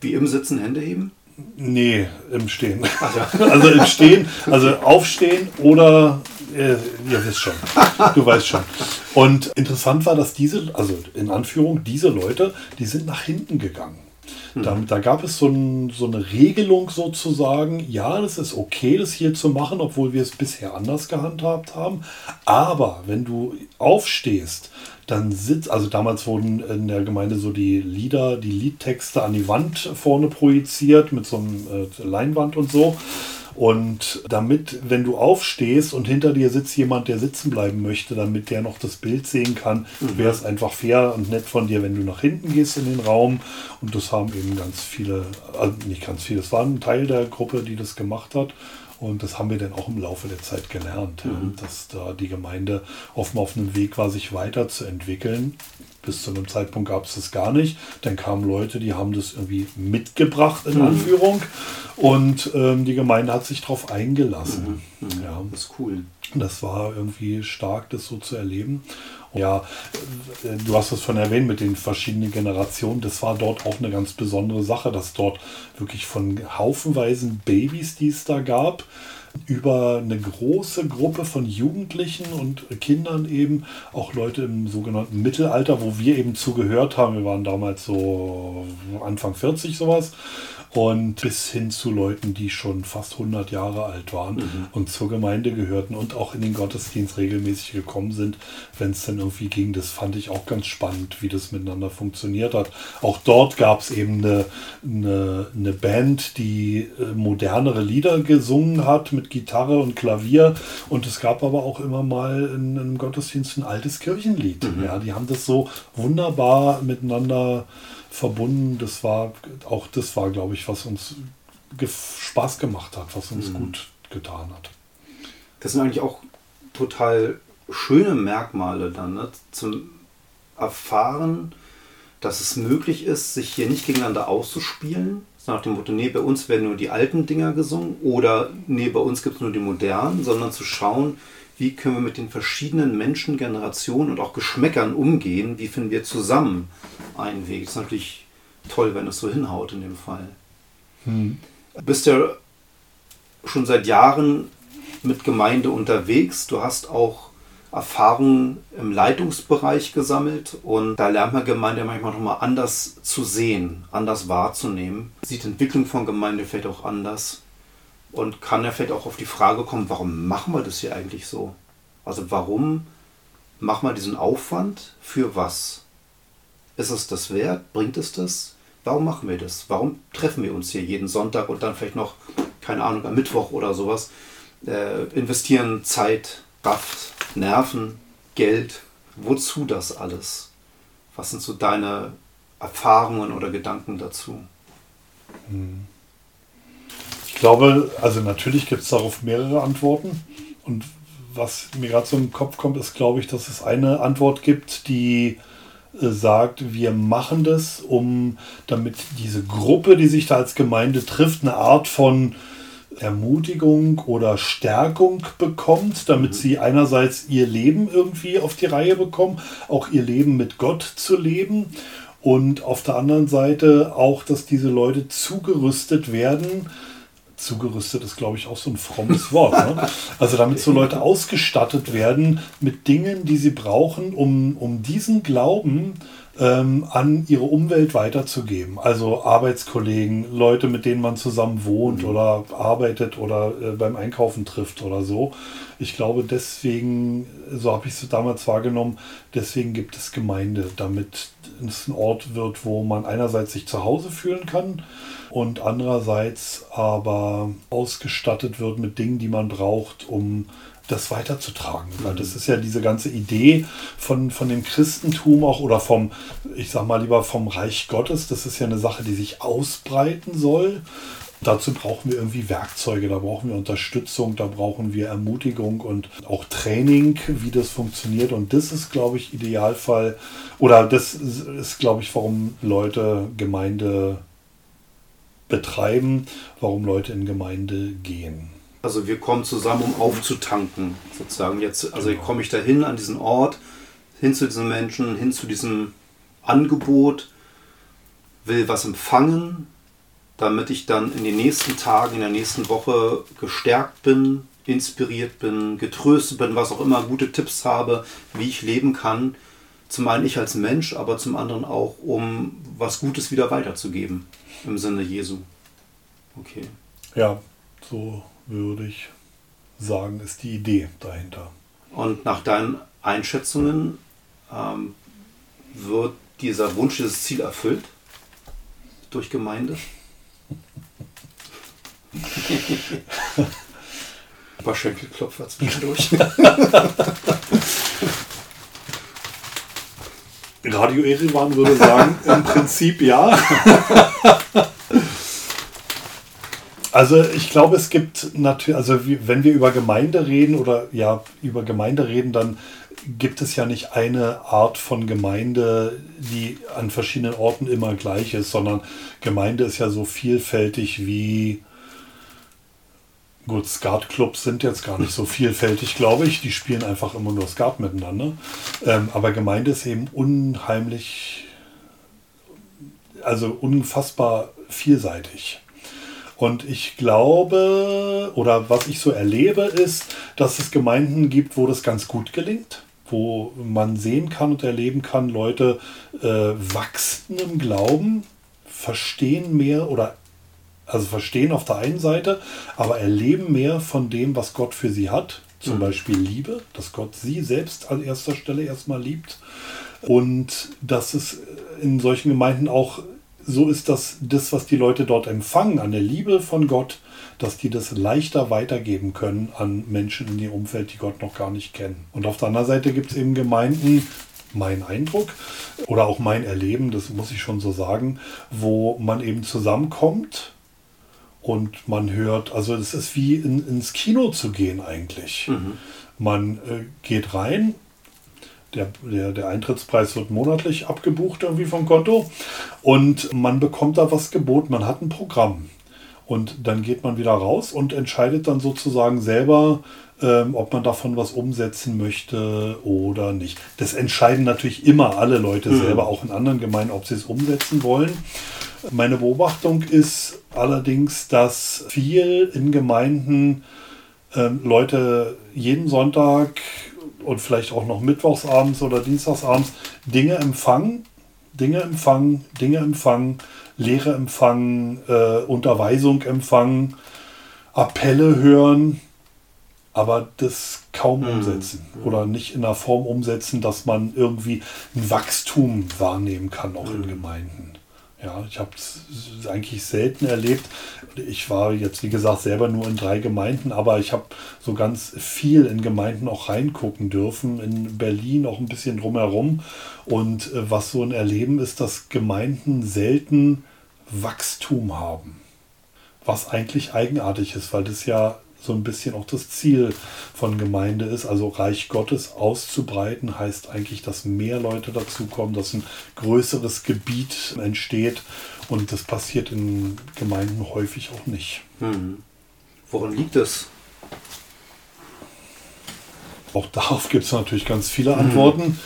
Wie im Sitzen Hände heben? Nee, im Stehen. Also im Stehen, also aufstehen oder äh, ihr wisst schon. Du weißt schon. Und interessant war, dass diese, also in Anführung, diese Leute, die sind nach hinten gegangen. Da, da gab es so, ein, so eine Regelung sozusagen, ja, das ist okay, das hier zu machen, obwohl wir es bisher anders gehandhabt haben. Aber wenn du aufstehst, dann sitzt, also damals wurden in der Gemeinde so die Lieder, die Liedtexte an die Wand vorne projiziert mit so einem äh, Leinwand und so. Und damit, wenn du aufstehst und hinter dir sitzt jemand, der sitzen bleiben möchte, damit der noch das Bild sehen kann, wäre es einfach fair und nett von dir, wenn du nach hinten gehst in den Raum. Und das haben eben ganz viele, also nicht ganz viele, es war ein Teil der Gruppe, die das gemacht hat. Und das haben wir dann auch im Laufe der Zeit gelernt, ja, dass da die Gemeinde offenbar auf einem Weg war, sich weiterzuentwickeln. Bis zu einem Zeitpunkt gab es das gar nicht. Dann kamen Leute, die haben das irgendwie mitgebracht, in Anführung. Und ähm, die Gemeinde hat sich darauf eingelassen. Ja, Das ist cool. das war irgendwie stark, das so zu erleben. Ja, äh, du hast es schon erwähnt mit den verschiedenen Generationen. Das war dort auch eine ganz besondere Sache, dass dort wirklich von haufenweisen Babys, die es da gab, über eine große Gruppe von Jugendlichen und Kindern eben, auch Leute im sogenannten Mittelalter, wo wir eben zugehört haben. Wir waren damals so Anfang 40 sowas. Und bis hin zu Leuten, die schon fast 100 Jahre alt waren und zur Gemeinde gehörten und auch in den Gottesdienst regelmäßig gekommen sind, wenn es dann irgendwie ging. Das fand ich auch ganz spannend, wie das miteinander funktioniert hat. Auch dort gab es eben eine, eine, eine Band, die äh, modernere Lieder gesungen hat mit Gitarre und Klavier. Und es gab aber auch immer mal in einem Gottesdienst ein altes Kirchenlied. Ja, die haben das so wunderbar miteinander verbunden. Das war auch das war, glaube ich, was uns Spaß gemacht hat, was uns gut getan hat. Das sind eigentlich auch total schöne Merkmale dann, ne? zum Erfahren, dass es möglich ist, sich hier nicht gegeneinander auszuspielen. So nach dem Motto, nee, bei uns werden nur die alten Dinger gesungen oder nee, bei uns gibt es nur die modernen, sondern zu schauen, wie können wir mit den verschiedenen Menschen, Generationen und auch Geschmäckern umgehen, wie finden wir zusammen einen Weg. Das ist natürlich toll, wenn es so hinhaut in dem Fall. Du bist ja schon seit Jahren mit Gemeinde unterwegs. Du hast auch Erfahrungen im Leitungsbereich gesammelt und da lernt man Gemeinde manchmal nochmal anders zu sehen, anders wahrzunehmen. Sieht Entwicklung von Gemeinde vielleicht auch anders und kann ja vielleicht auch auf die Frage kommen, warum machen wir das hier eigentlich so? Also warum machen wir diesen Aufwand für was? Ist es das wert? Bringt es das? Warum machen wir das? Warum treffen wir uns hier jeden Sonntag und dann vielleicht noch, keine Ahnung, am Mittwoch oder sowas? Äh, investieren Zeit, Kraft, Nerven, Geld. Wozu das alles? Was sind so deine Erfahrungen oder Gedanken dazu? Ich glaube, also natürlich gibt es darauf mehrere Antworten. Und was mir gerade so im Kopf kommt, ist, glaube ich, dass es eine Antwort gibt, die äh, sagt, wir machen das, um damit diese Gruppe, die sich da als Gemeinde trifft, eine Art von Ermutigung oder Stärkung bekommt, damit sie einerseits ihr Leben irgendwie auf die Reihe bekommen, auch ihr Leben mit Gott zu leben und auf der anderen Seite auch, dass diese Leute zugerüstet werden. Zugerüstet ist, glaube ich, auch so ein frommes Wort. Ne? Also damit so Leute ausgestattet werden mit Dingen, die sie brauchen, um, um diesen Glauben ähm, an ihre Umwelt weiterzugeben. Also Arbeitskollegen, Leute, mit denen man zusammen wohnt oder arbeitet oder äh, beim Einkaufen trifft oder so. Ich glaube, deswegen, so habe ich es damals wahrgenommen, deswegen gibt es Gemeinde, damit es ein Ort wird, wo man einerseits sich zu Hause fühlen kann und andererseits aber ausgestattet wird mit Dingen, die man braucht, um das weiterzutragen. Weil das ist ja diese ganze Idee von, von dem Christentum auch oder vom, ich sag mal lieber vom Reich Gottes. Das ist ja eine Sache, die sich ausbreiten soll. Dazu brauchen wir irgendwie Werkzeuge, da brauchen wir Unterstützung, da brauchen wir Ermutigung und auch Training, wie das funktioniert. Und das ist, glaube ich, Idealfall oder das ist, glaube ich, warum Leute Gemeinde betreiben, warum Leute in Gemeinde gehen. Also wir kommen zusammen, um aufzutanken, sozusagen. Jetzt, also genau. komme ich dahin an diesen Ort, hin zu diesen Menschen, hin zu diesem Angebot, will was empfangen, damit ich dann in den nächsten Tagen, in der nächsten Woche gestärkt bin, inspiriert bin, getröstet bin, was auch immer, gute Tipps habe, wie ich leben kann. Zum einen ich als Mensch, aber zum anderen auch, um was Gutes wieder weiterzugeben im Sinne Jesu. Okay. Ja, so würde ich sagen, ist die Idee dahinter. Und nach deinen Einschätzungen ähm, wird dieser Wunsch, dieses Ziel erfüllt durch Gemeinde? Ein paar Schenkelklopfer zwischendurch. Radio Erivan würde sagen, im Prinzip ja. Also ich glaube, es gibt natürlich, also wenn wir über Gemeinde reden oder ja, über Gemeinde reden, dann gibt es ja nicht eine Art von Gemeinde, die an verschiedenen Orten immer gleich ist, sondern Gemeinde ist ja so vielfältig wie Gut, Skatclubs sind jetzt gar nicht so vielfältig, glaube ich. Die spielen einfach immer nur Skat miteinander. Ähm, aber Gemeinde ist eben unheimlich, also unfassbar vielseitig. Und ich glaube, oder was ich so erlebe, ist, dass es Gemeinden gibt, wo das ganz gut gelingt wo man sehen kann und erleben kann, Leute äh, wachsen im Glauben, verstehen mehr oder also verstehen auf der einen Seite, aber erleben mehr von dem, was Gott für sie hat. Zum mhm. Beispiel Liebe, dass Gott sie selbst an erster Stelle erstmal liebt. Und dass es in solchen Gemeinden auch so ist, dass das, was die Leute dort empfangen, an der Liebe von Gott, dass die das leichter weitergeben können an Menschen in ihrem Umfeld, die Gott noch gar nicht kennen. Und auf der anderen Seite gibt es eben Gemeinden, mein Eindruck oder auch mein Erleben, das muss ich schon so sagen, wo man eben zusammenkommt und man hört, also es ist wie in, ins Kino zu gehen eigentlich. Mhm. Man äh, geht rein, der, der, der Eintrittspreis wird monatlich abgebucht irgendwie vom Konto und man bekommt da was geboten, man hat ein Programm. Und dann geht man wieder raus und entscheidet dann sozusagen selber, ähm, ob man davon was umsetzen möchte oder nicht. Das entscheiden natürlich immer alle Leute mhm. selber, auch in anderen Gemeinden, ob sie es umsetzen wollen. Meine Beobachtung ist allerdings, dass viel in Gemeinden ähm, Leute jeden Sonntag und vielleicht auch noch mittwochsabends oder dienstagsabends Dinge empfangen, Dinge empfangen, Dinge empfangen, Lehre empfangen, äh, Unterweisung empfangen, Appelle hören, aber das kaum mhm. umsetzen oder nicht in einer Form umsetzen, dass man irgendwie ein Wachstum wahrnehmen kann, auch mhm. in Gemeinden. Ja, ich habe es eigentlich selten erlebt. Ich war jetzt, wie gesagt, selber nur in drei Gemeinden, aber ich habe so ganz viel in Gemeinden auch reingucken dürfen. In Berlin auch ein bisschen drumherum. Und äh, was so ein Erleben ist, dass Gemeinden selten Wachstum haben. Was eigentlich eigenartig ist, weil das ja so ein bisschen auch das Ziel von Gemeinde ist. Also Reich Gottes auszubreiten heißt eigentlich, dass mehr Leute dazukommen, dass ein größeres Gebiet entsteht. Und das passiert in Gemeinden häufig auch nicht. Hm. Woran liegt das? Auch darauf gibt es natürlich ganz viele hm. Antworten.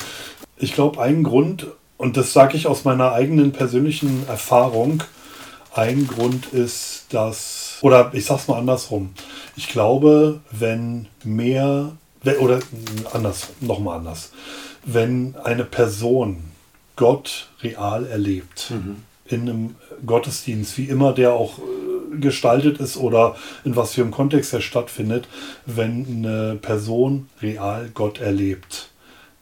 Ich glaube, ein Grund, und das sage ich aus meiner eigenen persönlichen Erfahrung, ein Grund ist, dass, oder ich sage es mal andersrum, ich glaube, wenn mehr, oder anders, nochmal anders, wenn eine Person Gott real erlebt, mhm. in einem Gottesdienst, wie immer der auch äh, gestaltet ist oder in was für einem Kontext er stattfindet, wenn eine Person real Gott erlebt,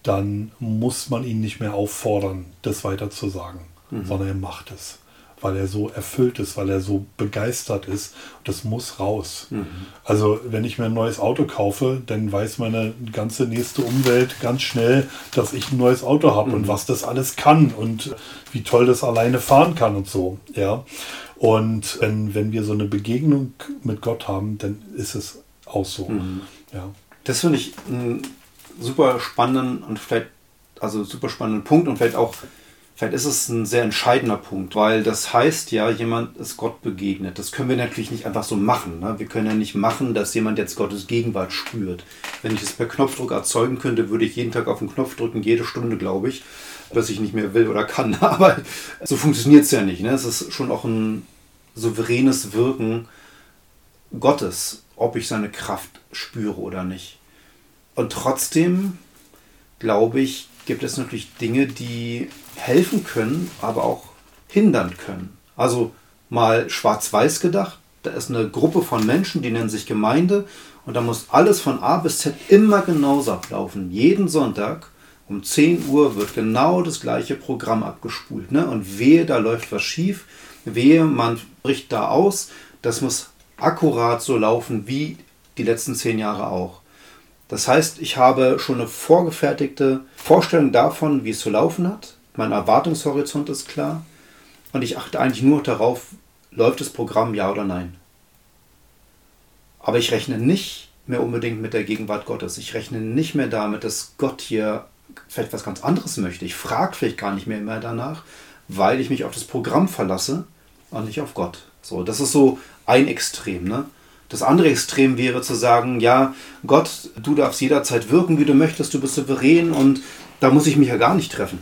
dann muss man ihn nicht mehr auffordern, das weiter zu sagen, mhm. sondern er macht es weil er so erfüllt ist, weil er so begeistert ist. Das muss raus. Mhm. Also wenn ich mir ein neues Auto kaufe, dann weiß meine ganze nächste Umwelt ganz schnell, dass ich ein neues Auto habe mhm. und was das alles kann und wie toll das alleine fahren kann und so. Ja. Und wenn, wenn wir so eine Begegnung mit Gott haben, dann ist es auch so. Mhm. Ja. Das finde ich einen super spannenden und vielleicht, also super spannenden Punkt und vielleicht auch Vielleicht ist es ein sehr entscheidender Punkt, weil das heißt ja, jemand ist Gott begegnet. Das können wir natürlich nicht einfach so machen. Ne? Wir können ja nicht machen, dass jemand jetzt Gottes Gegenwart spürt. Wenn ich es per Knopfdruck erzeugen könnte, würde ich jeden Tag auf den Knopf drücken, jede Stunde, glaube ich, dass ich nicht mehr will oder kann. Aber so funktioniert es ja nicht. Ne? Es ist schon auch ein souveränes Wirken Gottes, ob ich seine Kraft spüre oder nicht. Und trotzdem, glaube ich, gibt es natürlich Dinge, die helfen können, aber auch hindern können. Also mal schwarz-weiß gedacht, da ist eine Gruppe von Menschen, die nennen sich Gemeinde und da muss alles von A bis Z immer genauso ablaufen. Jeden Sonntag um 10 Uhr wird genau das gleiche Programm abgespult. Ne? Und wehe, da läuft was schief, wehe, man bricht da aus. Das muss akkurat so laufen wie die letzten zehn Jahre auch. Das heißt, ich habe schon eine vorgefertigte Vorstellung davon, wie es zu laufen hat mein Erwartungshorizont ist klar und ich achte eigentlich nur darauf, läuft das Programm ja oder nein. Aber ich rechne nicht mehr unbedingt mit der Gegenwart Gottes. Ich rechne nicht mehr damit, dass Gott hier vielleicht was ganz anderes möchte. Ich frage vielleicht gar nicht mehr immer danach, weil ich mich auf das Programm verlasse und nicht auf Gott. So, das ist so ein Extrem. Ne? Das andere Extrem wäre zu sagen, ja, Gott, du darfst jederzeit wirken, wie du möchtest, du bist souverän und da muss ich mich ja gar nicht treffen.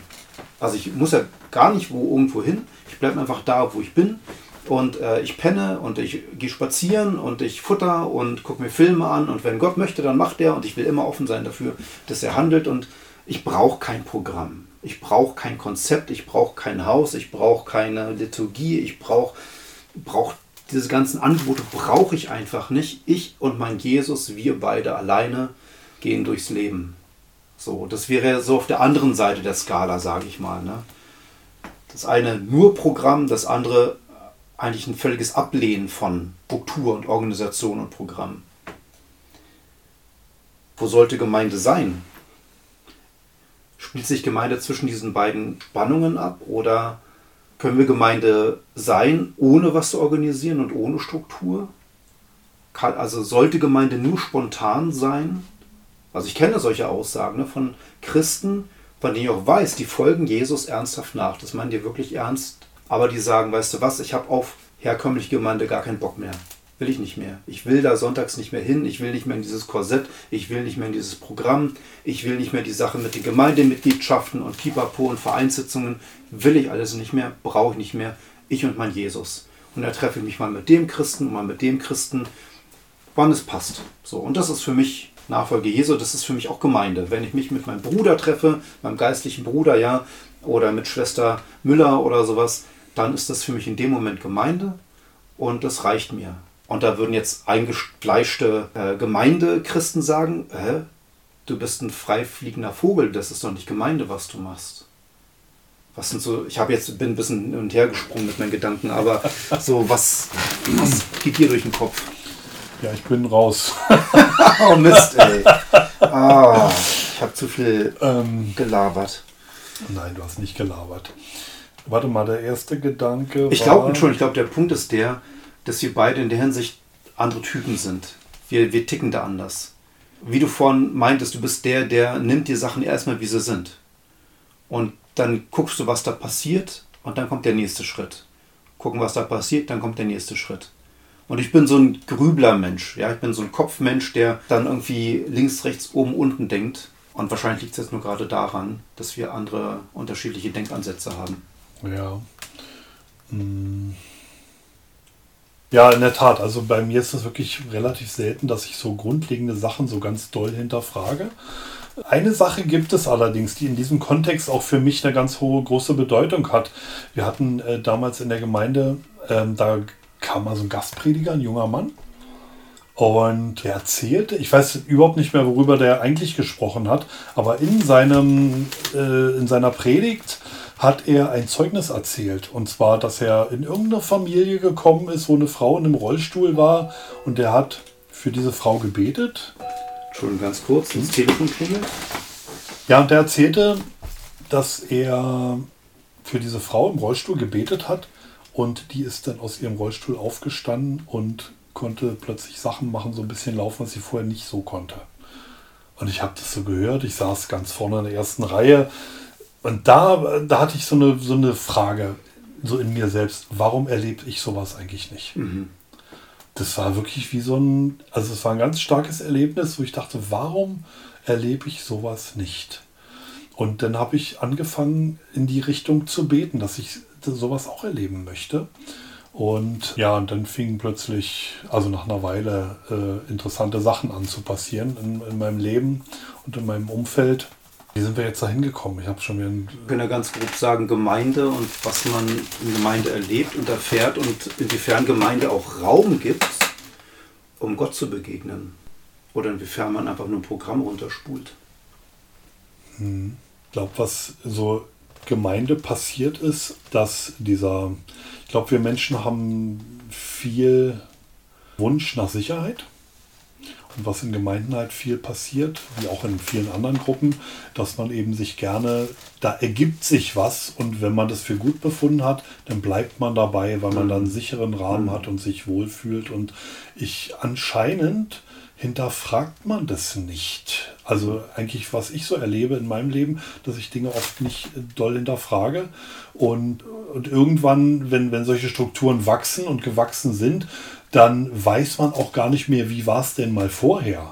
Also ich muss ja gar nicht wo irgendwo hin. Ich bleibe einfach da, wo ich bin. Und äh, ich penne und ich gehe spazieren und ich futter und gucke mir Filme an. Und wenn Gott möchte, dann macht er. Und ich will immer offen sein dafür, dass er handelt. Und ich brauche kein Programm. Ich brauche kein Konzept. Ich brauche kein Haus. Ich brauche keine Liturgie. Ich brauche brauch diese ganzen Angebote brauche ich einfach nicht. Ich und mein Jesus, wir beide alleine gehen durchs Leben. So, das wäre so auf der anderen Seite der Skala, sage ich mal. Ne? Das eine nur Programm, das andere eigentlich ein völliges Ablehnen von Struktur und Organisation und Programm. Wo sollte Gemeinde sein? Spielt sich Gemeinde zwischen diesen beiden Spannungen ab oder können wir Gemeinde sein, ohne was zu organisieren und ohne Struktur? also sollte Gemeinde nur spontan sein? Also ich kenne solche Aussagen ne, von Christen, von denen ich auch weiß, die folgen Jesus ernsthaft nach. Das meinen die wirklich ernst. Aber die sagen, weißt du was, ich habe auf herkömmliche Gemeinde gar keinen Bock mehr. Will ich nicht mehr. Ich will da sonntags nicht mehr hin. Ich will nicht mehr in dieses Korsett. Ich will nicht mehr in dieses Programm. Ich will nicht mehr die Sache mit den Gemeindemitgliedschaften und Pipapo und Vereinssitzungen. Will ich alles nicht mehr. Brauche ich nicht mehr. Ich und mein Jesus. Und da treffe ich mich mal mit dem Christen und mal mit dem Christen, wann es passt. So, und das ist für mich Nachfolge Jesu, das ist für mich auch Gemeinde. Wenn ich mich mit meinem Bruder treffe, meinem geistlichen Bruder, ja, oder mit Schwester Müller oder sowas, dann ist das für mich in dem Moment Gemeinde und das reicht mir. Und da würden jetzt eingefleischte äh, Gemeindechristen sagen, hä, du bist ein freifliegender Vogel, das ist doch nicht Gemeinde, was du machst. Was sind so, ich habe jetzt bin ein bisschen hin und her gesprungen mit meinen Gedanken, aber so, was, was geht dir durch den Kopf? Ja, ich bin raus. oh Mist, ey. Ah, ich habe zu viel ähm, gelabert. Nein, du hast nicht gelabert. Warte mal, der erste Gedanke. Ich glaube schon, ich glaube, der Punkt ist der, dass wir beide in der Hinsicht andere Typen sind. Wir, wir ticken da anders. Wie du vorhin meintest, du bist der, der nimmt die Sachen erstmal, wie sie sind. Und dann guckst du, was da passiert, und dann kommt der nächste Schritt. Gucken, was da passiert, dann kommt der nächste Schritt. Und ich bin so ein Grübler-Mensch. Ja? Ich bin so ein Kopfmensch, der dann irgendwie links, rechts, oben, unten denkt. Und wahrscheinlich liegt es jetzt nur gerade daran, dass wir andere unterschiedliche Denkansätze haben. Ja. Hm. Ja, in der Tat. Also bei mir ist es wirklich relativ selten, dass ich so grundlegende Sachen so ganz doll hinterfrage. Eine Sache gibt es allerdings, die in diesem Kontext auch für mich eine ganz hohe, große Bedeutung hat. Wir hatten äh, damals in der Gemeinde, ähm, da kam mal so ein Gastprediger, ein junger Mann. Und er erzählte, ich weiß überhaupt nicht mehr, worüber der eigentlich gesprochen hat, aber in, seinem, äh, in seiner Predigt hat er ein Zeugnis erzählt. Und zwar, dass er in irgendeine Familie gekommen ist, wo eine Frau in einem Rollstuhl war und er hat für diese Frau gebetet. Schon ganz kurz, das Telefon klingelt. Ja, und er erzählte, dass er für diese Frau im Rollstuhl gebetet hat und die ist dann aus ihrem Rollstuhl aufgestanden und konnte plötzlich Sachen machen, so ein bisschen laufen, was sie vorher nicht so konnte. Und ich habe das so gehört, ich saß ganz vorne in der ersten Reihe und da, da hatte ich so eine, so eine Frage, so in mir selbst, warum erlebe ich sowas eigentlich nicht? Mhm. Das war wirklich wie so ein, also es war ein ganz starkes Erlebnis, wo ich dachte, warum erlebe ich sowas nicht? Und dann habe ich angefangen, in die Richtung zu beten, dass ich sowas auch erleben möchte. Und ja, und dann fingen plötzlich, also nach einer Weile, äh, interessante Sachen an zu passieren in, in, meinem Leben und in meinem Umfeld. Wie sind wir jetzt da hingekommen? Ich habe schon wieder. Ein ich kann ja ganz grob sagen, Gemeinde und was man in Gemeinde erlebt und erfährt und inwiefern Gemeinde auch Raum gibt, um Gott zu begegnen. Oder inwiefern man einfach nur ein Programm runterspult. Hm. Ich glaube, was so Gemeinde passiert ist, dass dieser, ich glaube, wir Menschen haben viel Wunsch nach Sicherheit. Und was in Gemeinden halt viel passiert, wie auch in vielen anderen Gruppen, dass man eben sich gerne, da ergibt sich was und wenn man das für gut befunden hat, dann bleibt man dabei, weil man dann einen sicheren Rahmen mhm. hat und sich wohlfühlt. Und ich anscheinend hinterfragt man das nicht. Also eigentlich, was ich so erlebe in meinem Leben, dass ich Dinge oft nicht doll hinterfrage. Und, und irgendwann, wenn, wenn solche Strukturen wachsen und gewachsen sind, dann weiß man auch gar nicht mehr, wie war es denn mal vorher.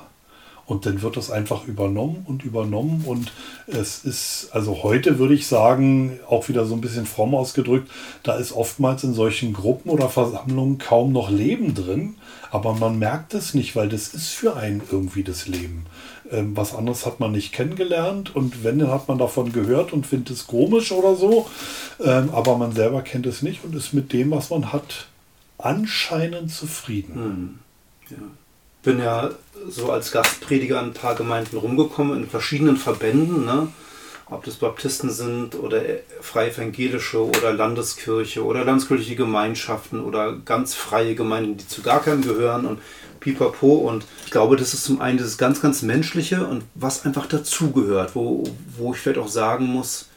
Und dann wird das einfach übernommen und übernommen. Und es ist, also heute würde ich sagen, auch wieder so ein bisschen fromm ausgedrückt, da ist oftmals in solchen Gruppen oder Versammlungen kaum noch Leben drin. Aber man merkt es nicht, weil das ist für einen irgendwie das Leben. Ähm, was anderes hat man nicht kennengelernt und wenn, dann hat man davon gehört und findet es komisch oder so. Ähm, aber man selber kennt es nicht und ist mit dem, was man hat, anscheinend zufrieden. Hm. Ja bin ja so als Gastprediger in ein paar Gemeinden rumgekommen, in verschiedenen Verbänden, ne? Ob das Baptisten sind oder freie evangelische oder Landeskirche oder landeskirchliche Gemeinschaften oder ganz freie Gemeinden, die zu gar keinem gehören und pipapo. Und ich glaube, das ist zum einen das ganz, ganz Menschliche und was einfach dazugehört, wo, wo ich vielleicht auch sagen muss,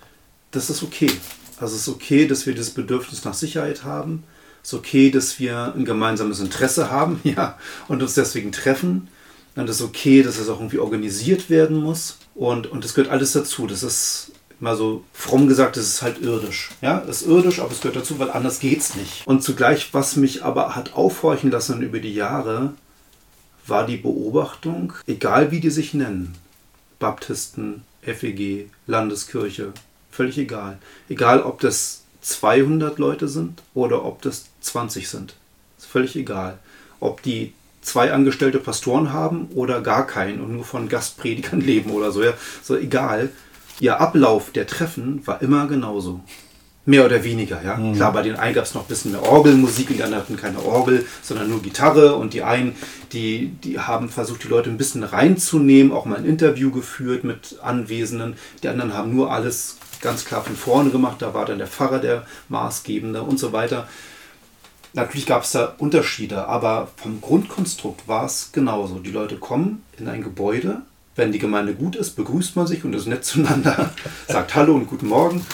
das ist okay. Also es ist okay, dass wir das Bedürfnis nach Sicherheit haben ist okay, dass wir ein gemeinsames Interesse haben, ja, und uns deswegen treffen. Und es ist okay, dass es auch irgendwie organisiert werden muss. Und, und das gehört alles dazu. Das ist mal so fromm gesagt, das ist halt irdisch. Ja, ist irdisch, aber es gehört dazu, weil anders geht's nicht. Und zugleich, was mich aber hat aufhorchen lassen über die Jahre, war die Beobachtung, egal wie die sich nennen, Baptisten, FEG, Landeskirche, völlig egal. Egal, ob das 200 Leute sind oder ob das 20 sind. Ist völlig egal. Ob die zwei angestellte Pastoren haben oder gar keinen und nur von Gastpredigern leben oder so. Ja, so egal. Ihr Ablauf der Treffen war immer genauso. Mehr oder weniger, ja. Mhm. Klar, bei den einen gab es noch ein bisschen mehr Orgelmusik und die anderen hatten keine Orgel, sondern nur Gitarre und die einen, die, die haben versucht, die Leute ein bisschen reinzunehmen, auch mal ein Interview geführt mit Anwesenden. Die anderen haben nur alles ganz klar von vorne gemacht, da war dann der Pfarrer der Maßgebende und so weiter. Natürlich gab es da Unterschiede, aber vom Grundkonstrukt war es genauso. Die Leute kommen in ein Gebäude, wenn die Gemeinde gut ist, begrüßt man sich und ist nett zueinander, sagt Hallo und Guten Morgen.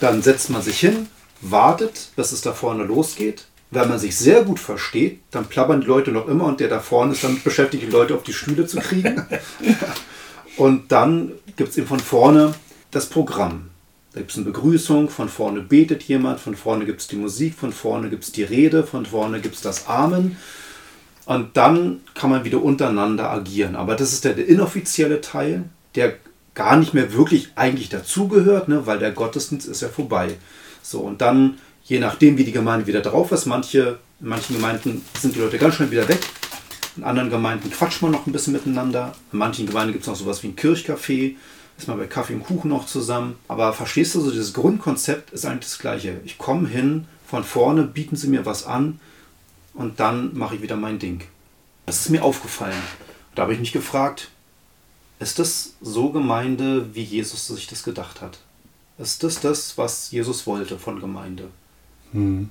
Dann setzt man sich hin, wartet, bis es da vorne losgeht. Wenn man sich sehr gut versteht, dann plappern die Leute noch immer und der da vorne ist damit beschäftigt, die Leute auf die Stühle zu kriegen. Und dann gibt es eben von vorne das Programm. Da gibt es eine Begrüßung, von vorne betet jemand, von vorne gibt es die Musik, von vorne gibt es die Rede, von vorne gibt es das Amen. Und dann kann man wieder untereinander agieren. Aber das ist der, inoffizielle Teil, der gar nicht mehr wirklich eigentlich dazugehört, ne, weil der Gottesdienst ist ja vorbei. So, und dann, je nachdem, wie die Gemeinde wieder drauf ist, manche, in manchen Gemeinden sind die Leute ganz schnell wieder weg. In anderen Gemeinden quatscht man noch ein bisschen miteinander. In manchen Gemeinden gibt es noch sowas wie ein Kirchcafé ist man bei Kaffee und Kuchen noch zusammen. Aber verstehst du so, dieses Grundkonzept ist eigentlich das gleiche. Ich komme hin, von vorne bieten sie mir was an und dann mache ich wieder mein Ding. Das ist mir aufgefallen. Da habe ich mich gefragt, ist das so Gemeinde, wie Jesus sich das gedacht hat? Ist das das, was Jesus wollte von Gemeinde? Hm.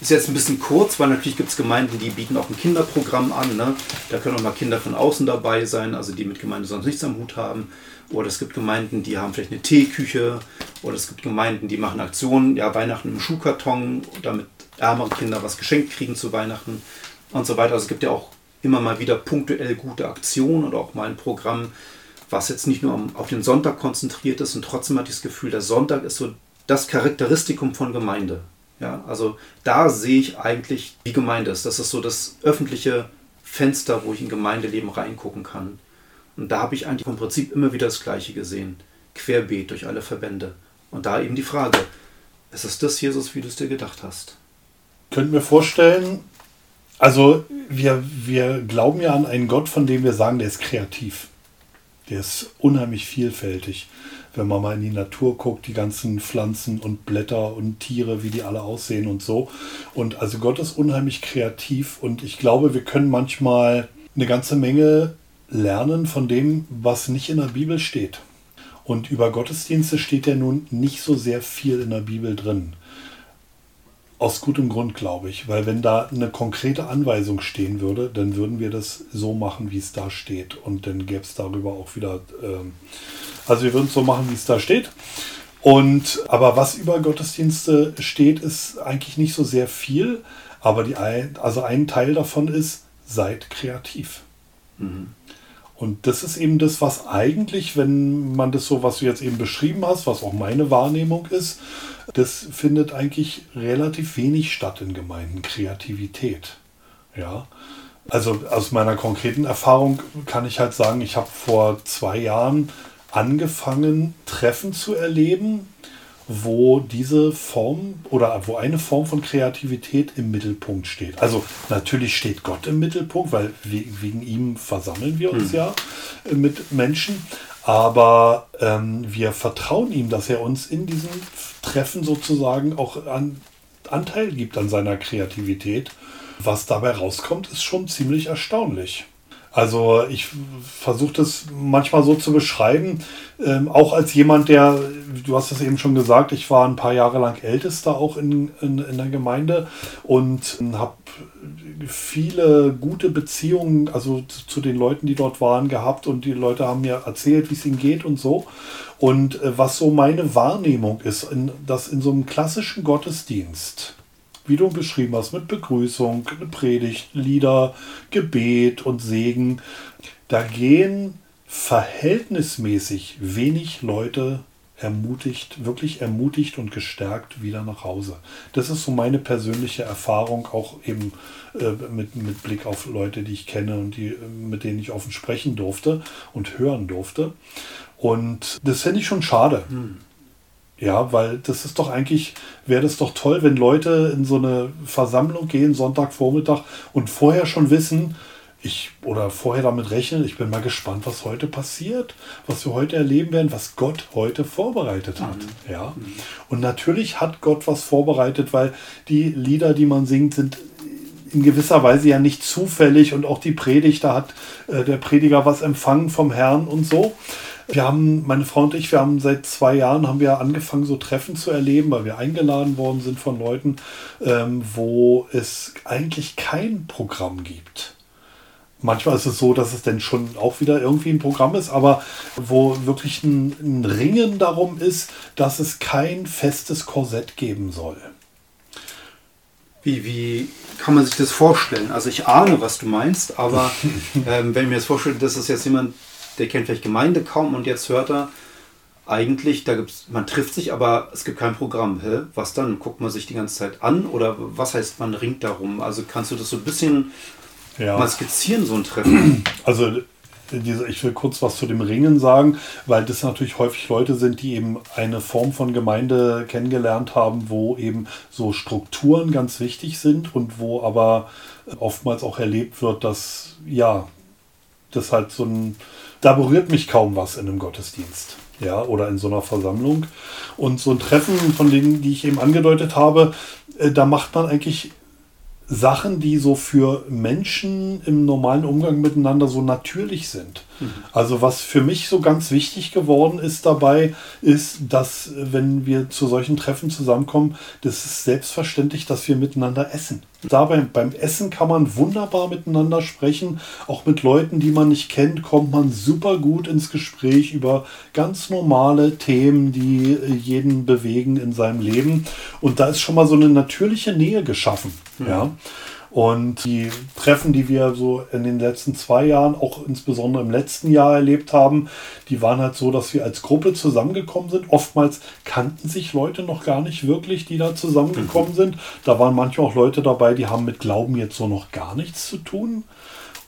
Ist jetzt ein bisschen kurz, weil natürlich gibt es Gemeinden, die bieten auch ein Kinderprogramm an. Ne? Da können auch mal Kinder von außen dabei sein, also die mit Gemeinde sonst nichts am Hut haben. Oder es gibt Gemeinden, die haben vielleicht eine Teeküche. Oder es gibt Gemeinden, die machen Aktionen, ja, Weihnachten im Schuhkarton, damit ärmere Kinder was geschenkt kriegen zu Weihnachten und so weiter. Also es gibt ja auch immer mal wieder punktuell gute Aktionen und auch mal ein Programm, was jetzt nicht nur auf den Sonntag konzentriert ist und trotzdem hatte ich das Gefühl, der Sonntag ist so das Charakteristikum von Gemeinde. Ja, also da sehe ich eigentlich, wie Gemeinde ist. Das ist so das öffentliche Fenster, wo ich in Gemeindeleben reingucken kann. Und da habe ich eigentlich vom Prinzip immer wieder das Gleiche gesehen. Querbeet durch alle Verbände. Und da eben die Frage, ist es das, Jesus, wie du es dir gedacht hast? Könnten wir vorstellen, also wir, wir glauben ja an einen Gott, von dem wir sagen, der ist kreativ. Der ist unheimlich vielfältig. Wenn man mal in die Natur guckt, die ganzen Pflanzen und Blätter und Tiere, wie die alle aussehen und so. Und also Gott ist unheimlich kreativ und ich glaube, wir können manchmal eine ganze Menge lernen von dem, was nicht in der Bibel steht. Und über Gottesdienste steht ja nun nicht so sehr viel in der Bibel drin. Aus gutem Grund, glaube ich, weil wenn da eine konkrete Anweisung stehen würde, dann würden wir das so machen, wie es da steht. Und dann gäbe es darüber auch wieder. Ähm, also wir würden es so machen, wie es da steht. Und aber was über Gottesdienste steht, ist eigentlich nicht so sehr viel. Aber die also ein Teil davon ist, seid kreativ. Mhm. Und das ist eben das, was eigentlich, wenn man das so, was du jetzt eben beschrieben hast, was auch meine Wahrnehmung ist, das findet eigentlich relativ wenig statt in Gemeinden, Kreativität. Ja. Also aus meiner konkreten Erfahrung kann ich halt sagen, ich habe vor zwei Jahren angefangen, Treffen zu erleben, wo diese Form oder wo eine Form von Kreativität im Mittelpunkt steht. Also natürlich steht Gott im Mittelpunkt, weil wegen ihm versammeln wir uns hm. ja äh, mit Menschen. Aber ähm, wir vertrauen ihm, dass er uns in diesen Treffen sozusagen auch an, Anteil gibt an seiner Kreativität. Was dabei rauskommt, ist schon ziemlich erstaunlich. Also ich versuche das manchmal so zu beschreiben, ähm, auch als jemand, der, du hast es eben schon gesagt, ich war ein paar Jahre lang Ältester auch in, in, in der Gemeinde und habe viele gute Beziehungen, also zu, zu den Leuten, die dort waren, gehabt und die Leute haben mir erzählt, wie es ihnen geht und so. Und äh, was so meine Wahrnehmung ist, in, dass in so einem klassischen Gottesdienst, wie du beschrieben hast, mit Begrüßung, Predigt, Lieder, Gebet und Segen, da gehen verhältnismäßig wenig Leute ermutigt, wirklich ermutigt und gestärkt wieder nach Hause. Das ist so meine persönliche Erfahrung, auch eben äh, mit, mit Blick auf Leute, die ich kenne und die, mit denen ich offen sprechen durfte und hören durfte. Und das finde ich schon schade. Hm. Ja, weil das ist doch eigentlich, wäre das doch toll, wenn Leute in so eine Versammlung gehen, Sonntagvormittag, und vorher schon wissen, ich oder vorher damit rechnen, ich bin mal gespannt, was heute passiert, was wir heute erleben werden, was Gott heute vorbereitet hat. Mhm. Ja. Mhm. Und natürlich hat Gott was vorbereitet, weil die Lieder, die man singt, sind in gewisser Weise ja nicht zufällig und auch die Predigt, da hat äh, der Prediger was empfangen vom Herrn und so. Wir haben, meine Frau und ich, wir haben seit zwei Jahren haben wir angefangen, so Treffen zu erleben, weil wir eingeladen worden sind von Leuten, ähm, wo es eigentlich kein Programm gibt. Manchmal ist es so, dass es dann schon auch wieder irgendwie ein Programm ist, aber wo wirklich ein, ein Ringen darum ist, dass es kein festes Korsett geben soll. Wie, wie kann man sich das vorstellen? Also ich ahne, was du meinst, aber ähm, wenn ich mir das vorstelle, das ist jetzt jemand, der kennt vielleicht Gemeinde kaum und jetzt hört er, eigentlich, da gibt's, man trifft sich, aber es gibt kein Programm. Hä? Was dann? Guckt man sich die ganze Zeit an oder was heißt, man ringt darum? Also kannst du das so ein bisschen ja. mal skizzieren, so ein Treffen? Also ich will kurz was zu dem Ringen sagen, weil das natürlich häufig Leute sind, die eben eine Form von Gemeinde kennengelernt haben, wo eben so Strukturen ganz wichtig sind und wo aber oftmals auch erlebt wird, dass ja, das halt so ein da berührt mich kaum was in einem Gottesdienst. Ja, oder in so einer Versammlung. Und so ein Treffen, von denen, die ich eben angedeutet habe, äh, da macht man eigentlich Sachen, die so für Menschen im normalen Umgang miteinander so natürlich sind. Also was für mich so ganz wichtig geworden ist dabei, ist, dass wenn wir zu solchen Treffen zusammenkommen, das ist selbstverständlich, dass wir miteinander essen. Dabei beim Essen kann man wunderbar miteinander sprechen. Auch mit Leuten, die man nicht kennt, kommt man super gut ins Gespräch über ganz normale Themen, die jeden bewegen in seinem Leben. Und da ist schon mal so eine natürliche Nähe geschaffen. Mhm. Ja. Und die Treffen, die wir so in den letzten zwei Jahren, auch insbesondere im letzten Jahr erlebt haben, die waren halt so, dass wir als Gruppe zusammengekommen sind. Oftmals kannten sich Leute noch gar nicht wirklich, die da zusammengekommen mhm. sind. Da waren manchmal auch Leute dabei, die haben mit Glauben jetzt so noch gar nichts zu tun.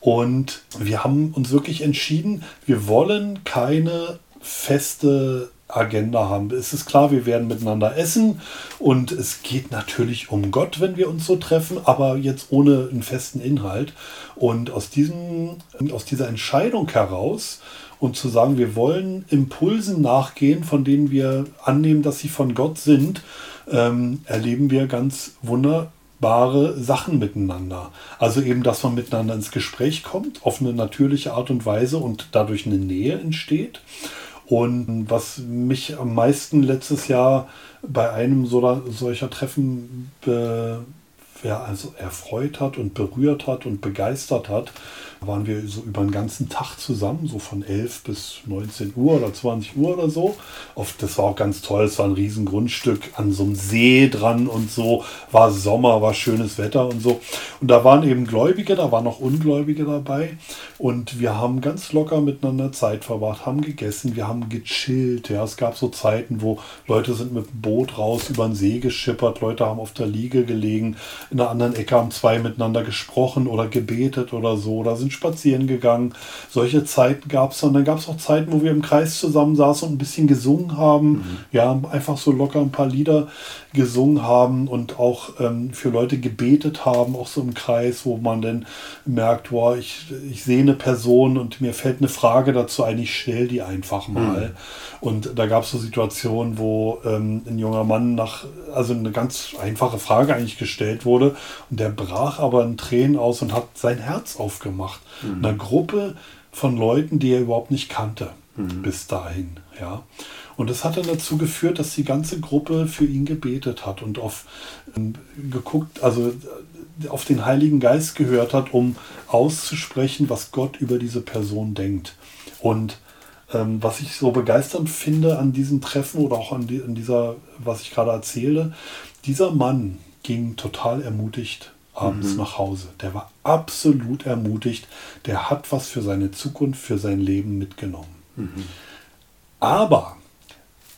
Und wir haben uns wirklich entschieden, wir wollen keine feste Agenda haben. Es ist klar, wir werden miteinander essen und es geht natürlich um Gott, wenn wir uns so treffen, aber jetzt ohne einen festen Inhalt. Und aus, diesem, aus dieser Entscheidung heraus und zu sagen, wir wollen Impulsen nachgehen, von denen wir annehmen, dass sie von Gott sind, ähm, erleben wir ganz wunderbare Sachen miteinander. Also eben, dass man miteinander ins Gespräch kommt, auf eine natürliche Art und Weise und dadurch eine Nähe entsteht. Und was mich am meisten letztes Jahr bei einem so, solcher Treffen be, ja, also erfreut hat und berührt hat und begeistert hat, waren wir so über den ganzen Tag zusammen, so von 11 bis 19 Uhr oder 20 Uhr oder so. Oft, das war auch ganz toll, es war ein riesen Grundstück an so einem See dran und so, war Sommer, war schönes Wetter und so. Und da waren eben Gläubige, da waren auch Ungläubige dabei und wir haben ganz locker miteinander Zeit verbracht, haben gegessen, wir haben gechillt. Ja, es gab so Zeiten, wo Leute sind mit dem Boot raus über den See geschippert, Leute haben auf der Liege gelegen, in der anderen Ecke haben zwei miteinander gesprochen oder gebetet oder so, da sind sind spazieren gegangen. Solche Zeiten gab es. Und dann gab es auch Zeiten, wo wir im Kreis zusammensaßen und ein bisschen gesungen haben. Mhm. Ja, einfach so locker ein paar Lieder gesungen haben und auch ähm, für Leute gebetet haben, auch so im Kreis, wo man dann merkt, boah, ich, ich sehe eine Person und mir fällt eine Frage dazu ein, ich stelle die einfach mal. Mhm. Und da gab es so Situationen, wo ähm, ein junger Mann nach, also eine ganz einfache Frage eigentlich gestellt wurde und der brach aber in Tränen aus und hat sein Herz aufgemacht. Mhm. Einer Gruppe von Leuten, die er überhaupt nicht kannte mhm. bis dahin. Ja. Und das hat dann dazu geführt, dass die ganze Gruppe für ihn gebetet hat und auf ähm, geguckt, also äh, auf den Heiligen Geist gehört hat, um auszusprechen, was Gott über diese Person denkt. Und ähm, was ich so begeisternd finde an diesem Treffen oder auch an, die, an dieser, was ich gerade erzähle, dieser Mann ging total ermutigt abends mhm. nach Hause. Der war absolut ermutigt. Der hat was für seine Zukunft, für sein Leben mitgenommen. Mhm. Aber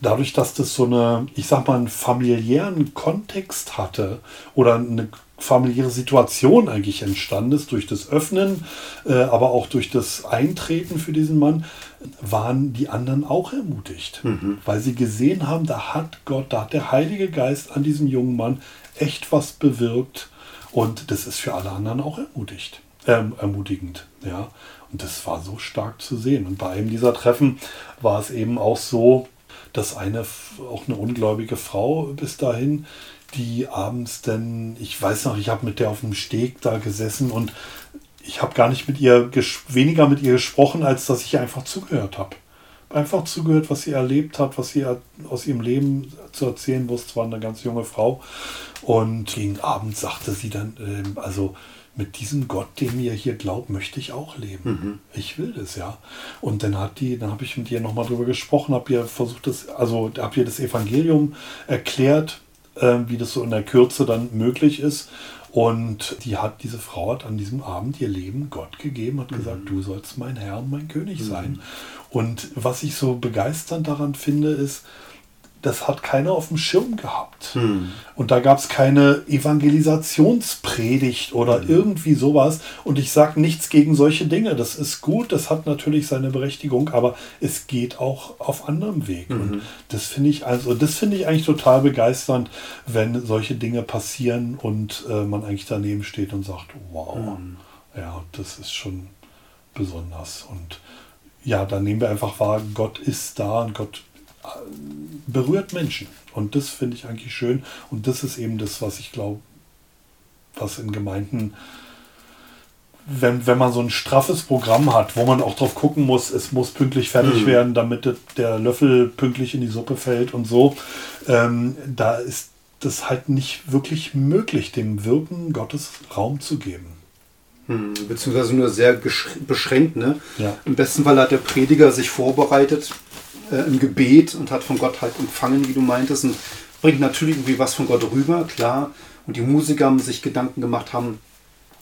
dadurch, dass das so eine, ich sag mal, einen familiären Kontext hatte oder eine familiäre Situation eigentlich entstanden ist, durch das Öffnen, äh, aber auch durch das Eintreten für diesen Mann, waren die anderen auch ermutigt, mhm. weil sie gesehen haben, da hat Gott, da hat der Heilige Geist an diesem jungen Mann echt was bewirkt und das ist für alle anderen auch ermutigt, äh, ermutigend, ja. Und das war so stark zu sehen. Und bei einem dieser Treffen war es eben auch so, dass eine, auch eine ungläubige Frau bis dahin, die abends denn, ich weiß noch, ich habe mit der auf dem Steg da gesessen und ich habe gar nicht mit ihr, weniger mit ihr gesprochen, als dass ich einfach zugehört habe. Einfach zugehört, was sie erlebt hat, was sie aus ihrem Leben zu erzählen wusste. War eine ganz junge Frau. Und gegen Abend sagte sie dann, äh, also mit diesem Gott, dem ihr hier glaubt, möchte ich auch leben. Mhm. Ich will das, ja. Und dann hat die, dann habe ich mit ihr nochmal drüber gesprochen, habe ihr versucht, das, also habe ihr das Evangelium erklärt, äh, wie das so in der Kürze dann möglich ist. Und die hat, diese Frau hat an diesem Abend ihr Leben Gott gegeben, hat mhm. gesagt, du sollst mein Herr und mein König mhm. sein. Und was ich so begeisternd daran finde, ist, das hat keiner auf dem Schirm gehabt. Hm. Und da gab es keine Evangelisationspredigt oder hm. irgendwie sowas. Und ich sage nichts gegen solche Dinge. Das ist gut, das hat natürlich seine Berechtigung, aber es geht auch auf anderem Weg. Mhm. Und das finde ich also, das finde ich eigentlich total begeisternd, wenn solche Dinge passieren und äh, man eigentlich daneben steht und sagt, wow, mhm. ja, das ist schon besonders. Und ja, dann nehmen wir einfach wahr, Gott ist da und Gott berührt Menschen. Und das finde ich eigentlich schön. Und das ist eben das, was ich glaube, was in Gemeinden wenn, wenn man so ein straffes Programm hat, wo man auch drauf gucken muss, es muss pünktlich fertig mhm. werden, damit der Löffel pünktlich in die Suppe fällt und so, ähm, da ist das halt nicht wirklich möglich, dem Wirken Gottes Raum zu geben. Hm, beziehungsweise nur sehr beschränkt. Ne? Ja. Im besten Fall hat der Prediger sich vorbereitet äh, im Gebet und hat von Gott halt empfangen, wie du meintest, und bringt natürlich irgendwie was von Gott rüber, klar. Und die Musiker haben sich Gedanken gemacht, haben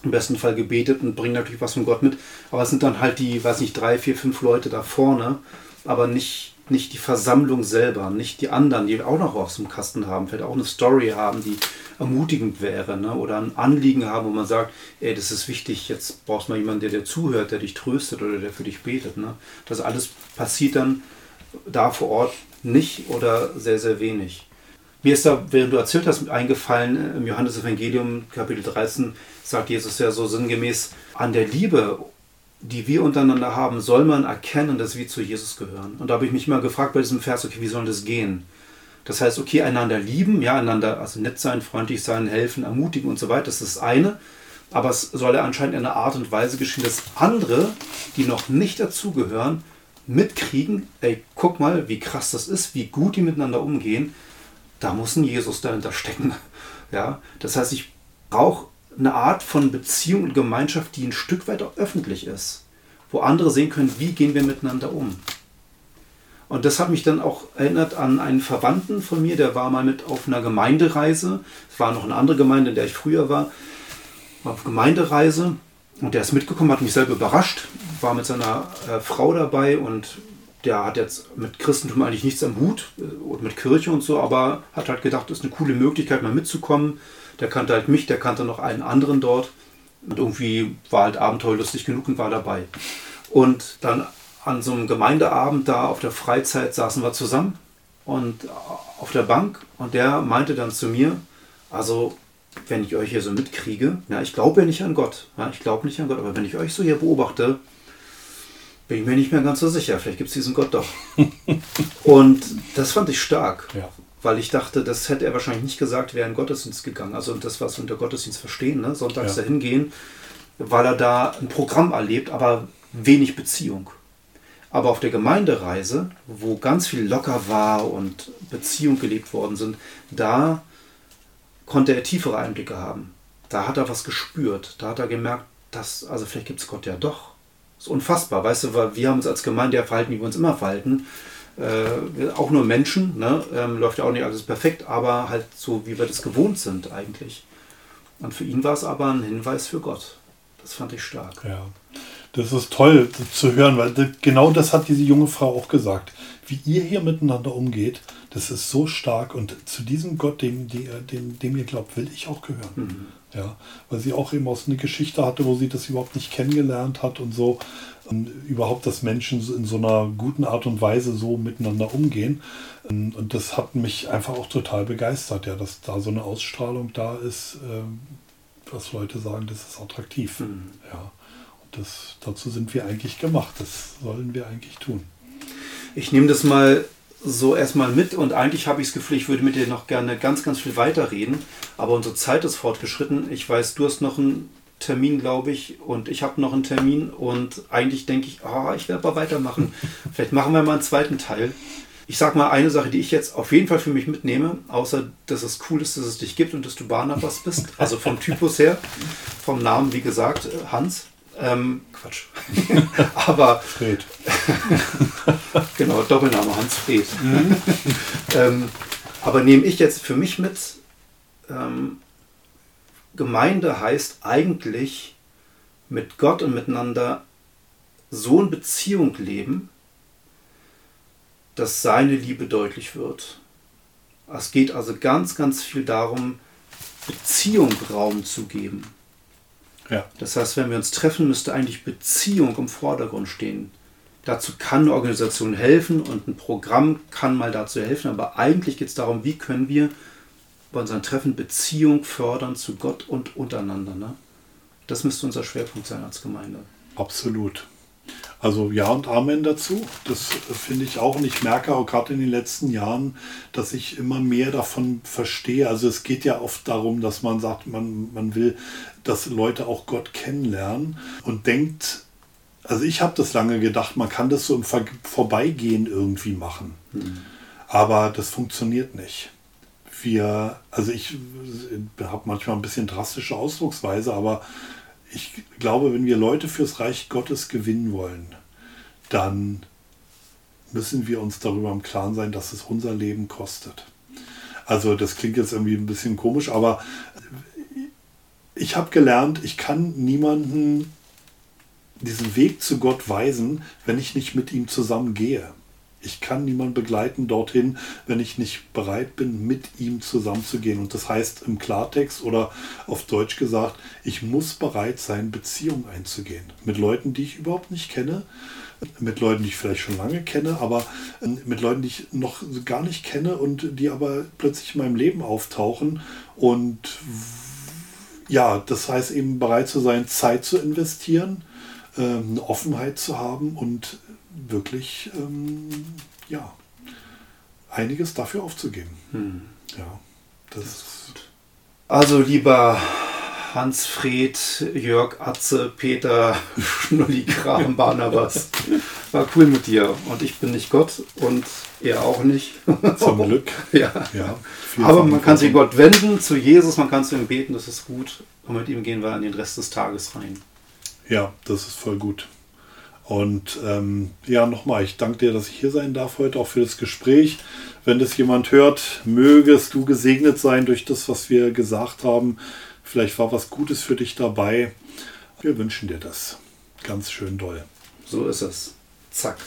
im besten Fall gebetet und bringen natürlich was von Gott mit. Aber es sind dann halt die, weiß nicht, drei, vier, fünf Leute da vorne, aber nicht, nicht die Versammlung selber, nicht die anderen, die auch noch was im Kasten haben, vielleicht auch eine Story haben, die ermutigend wäre, ne? oder ein Anliegen haben, wo man sagt, ey, das ist wichtig, jetzt brauchst du mal jemanden, der dir zuhört, der dich tröstet oder der für dich betet. Ne? Das alles passiert dann da vor Ort nicht oder sehr, sehr wenig. Mir ist da, während du erzählt hast, eingefallen, im Johannes-Evangelium, Kapitel 13, sagt Jesus ja so sinngemäß, an der Liebe, die wir untereinander haben, soll man erkennen, dass wir zu Jesus gehören. Und da habe ich mich mal gefragt bei diesem Vers, okay, wie soll das gehen? Das heißt, okay, einander lieben, ja, einander, also nett sein, freundlich sein, helfen, ermutigen und so weiter, das ist das eine. Aber es soll ja anscheinend in einer Art und Weise geschehen, dass andere, die noch nicht dazugehören, mitkriegen, ey, guck mal, wie krass das ist, wie gut die miteinander umgehen da muss ein Jesus dahinter stecken. Ja, das heißt, ich brauche eine Art von Beziehung und Gemeinschaft, die ein Stück weit auch öffentlich ist, wo andere sehen können, wie gehen wir miteinander um. Und das hat mich dann auch erinnert an einen Verwandten von mir, der war mal mit auf einer Gemeindereise. Es war noch eine andere Gemeinde, in der ich früher war. War auf Gemeindereise und der ist mitgekommen, hat mich selber überrascht, war mit seiner äh, Frau dabei und der hat jetzt mit Christentum eigentlich nichts am Hut äh, und mit Kirche und so, aber hat halt gedacht, das ist eine coole Möglichkeit, mal mitzukommen. Der kannte halt mich, der kannte noch einen anderen dort. Und irgendwie war halt abenteuerlustig genug und war dabei. Und dann an so einem Gemeindeabend da auf der Freizeit saßen wir zusammen und auf der Bank und der meinte dann zu mir, also wenn ich euch hier so mitkriege, ja, ich glaube ja nicht an Gott, ja, ich glaube nicht an Gott, aber wenn ich euch so hier beobachte, bin ich mir nicht mehr ganz so sicher. Vielleicht gibt es diesen Gott doch. und das fand ich stark. Ja. Weil ich dachte, das hätte er wahrscheinlich nicht gesagt, wäre in Gottesdienst gegangen. Also das, was wir unter Gottesdienst verstehen, ne? sonntags ja. dahin gehen, weil er da ein Programm erlebt, aber wenig Beziehung. Aber auf der Gemeindereise, wo ganz viel locker war und Beziehung gelebt worden sind, da konnte er tiefere Einblicke haben. Da hat er was gespürt. Da hat er gemerkt, dass, also vielleicht gibt es Gott ja doch. Das ist unfassbar, weißt du, weil wir haben uns als Gemeinde ja verhalten, wie wir uns immer verhalten. Äh, auch nur Menschen, ne? ähm, läuft ja auch nicht alles perfekt, aber halt so, wie wir das gewohnt sind eigentlich. Und für ihn war es aber ein Hinweis für Gott. Das fand ich stark. Ja, das ist toll zu hören, weil genau das hat diese junge Frau auch gesagt. Wie ihr hier miteinander umgeht, das ist so stark und zu diesem Gott, dem, dem, dem ihr glaubt, will ich auch gehören. Mhm. Ja, weil sie auch eben aus einer Geschichte hatte, wo sie das überhaupt nicht kennengelernt hat und so. Und überhaupt, dass Menschen in so einer guten Art und Weise so miteinander umgehen. Und das hat mich einfach auch total begeistert, ja, dass da so eine Ausstrahlung da ist, äh, dass Leute sagen, das ist attraktiv. Mhm. Ja. Das, dazu sind wir eigentlich gemacht. Das sollen wir eigentlich tun. Ich nehme das mal so erstmal mit und eigentlich habe ich das Gefühl, ich würde mit dir noch gerne ganz, ganz viel weiterreden, aber unsere Zeit ist fortgeschritten. Ich weiß, du hast noch einen Termin, glaube ich, und ich habe noch einen Termin und eigentlich denke ich, oh, ich werde aber weitermachen. Vielleicht machen wir mal einen zweiten Teil. Ich sage mal eine Sache, die ich jetzt auf jeden Fall für mich mitnehme, außer dass es cool ist, dass es dich gibt und dass du Barnabas bist, also vom Typus her, vom Namen, wie gesagt, Hans. Ähm, Quatsch. Aber. Fred. genau, Doppelname Hans Fred. Mhm. ähm, aber nehme ich jetzt für mich mit, ähm, Gemeinde heißt eigentlich mit Gott und miteinander so in Beziehung leben, dass seine Liebe deutlich wird. Es geht also ganz, ganz viel darum, Beziehung Raum zu geben. Ja. Das heißt, wenn wir uns treffen, müsste eigentlich Beziehung im Vordergrund stehen. Dazu kann eine Organisation helfen und ein Programm kann mal dazu helfen, aber eigentlich geht es darum, wie können wir bei unseren Treffen Beziehung fördern zu Gott und untereinander. Ne? Das müsste unser Schwerpunkt sein als Gemeinde. Absolut. Also ja und Amen dazu. Das finde ich auch. Und ich merke auch gerade in den letzten Jahren, dass ich immer mehr davon verstehe. Also es geht ja oft darum, dass man sagt, man, man will, dass Leute auch Gott kennenlernen und denkt, also ich habe das lange gedacht, man kann das so im Ver Vorbeigehen irgendwie machen. Mhm. Aber das funktioniert nicht. Wir, also ich habe manchmal ein bisschen drastische Ausdrucksweise, aber ich glaube, wenn wir Leute fürs Reich Gottes gewinnen wollen, dann müssen wir uns darüber im Klaren sein, dass es unser Leben kostet. Also das klingt jetzt irgendwie ein bisschen komisch, aber ich habe gelernt, ich kann niemanden diesen Weg zu Gott weisen, wenn ich nicht mit ihm zusammen gehe. Ich kann niemanden begleiten dorthin, wenn ich nicht bereit bin, mit ihm zusammenzugehen. Und das heißt im Klartext oder auf Deutsch gesagt, ich muss bereit sein, Beziehungen einzugehen. Mit Leuten, die ich überhaupt nicht kenne, mit Leuten, die ich vielleicht schon lange kenne, aber äh, mit Leuten, die ich noch gar nicht kenne und die aber plötzlich in meinem Leben auftauchen. Und ja, das heißt eben bereit zu sein, Zeit zu investieren, ähm, eine Offenheit zu haben und wirklich ähm, ja, einiges dafür aufzugeben. Hm. Ja, das, das ist gut. Also lieber Hans-Fred, Jörg, Atze, Peter, Schnulli, Kram, Barnabas. War cool mit dir. Und ich bin nicht Gott und er auch nicht. Zum Glück. ja. ja Aber man kann sich Gott wenden, zu Jesus, man kann zu ihm beten, das ist gut. Und mit ihm gehen wir an den Rest des Tages rein. Ja, das ist voll gut. Und ähm, ja, nochmal, ich danke dir, dass ich hier sein darf heute, auch für das Gespräch. Wenn das jemand hört, mögest du gesegnet sein durch das, was wir gesagt haben. Vielleicht war was Gutes für dich dabei. Wir wünschen dir das. Ganz schön doll. So ist es. Zack.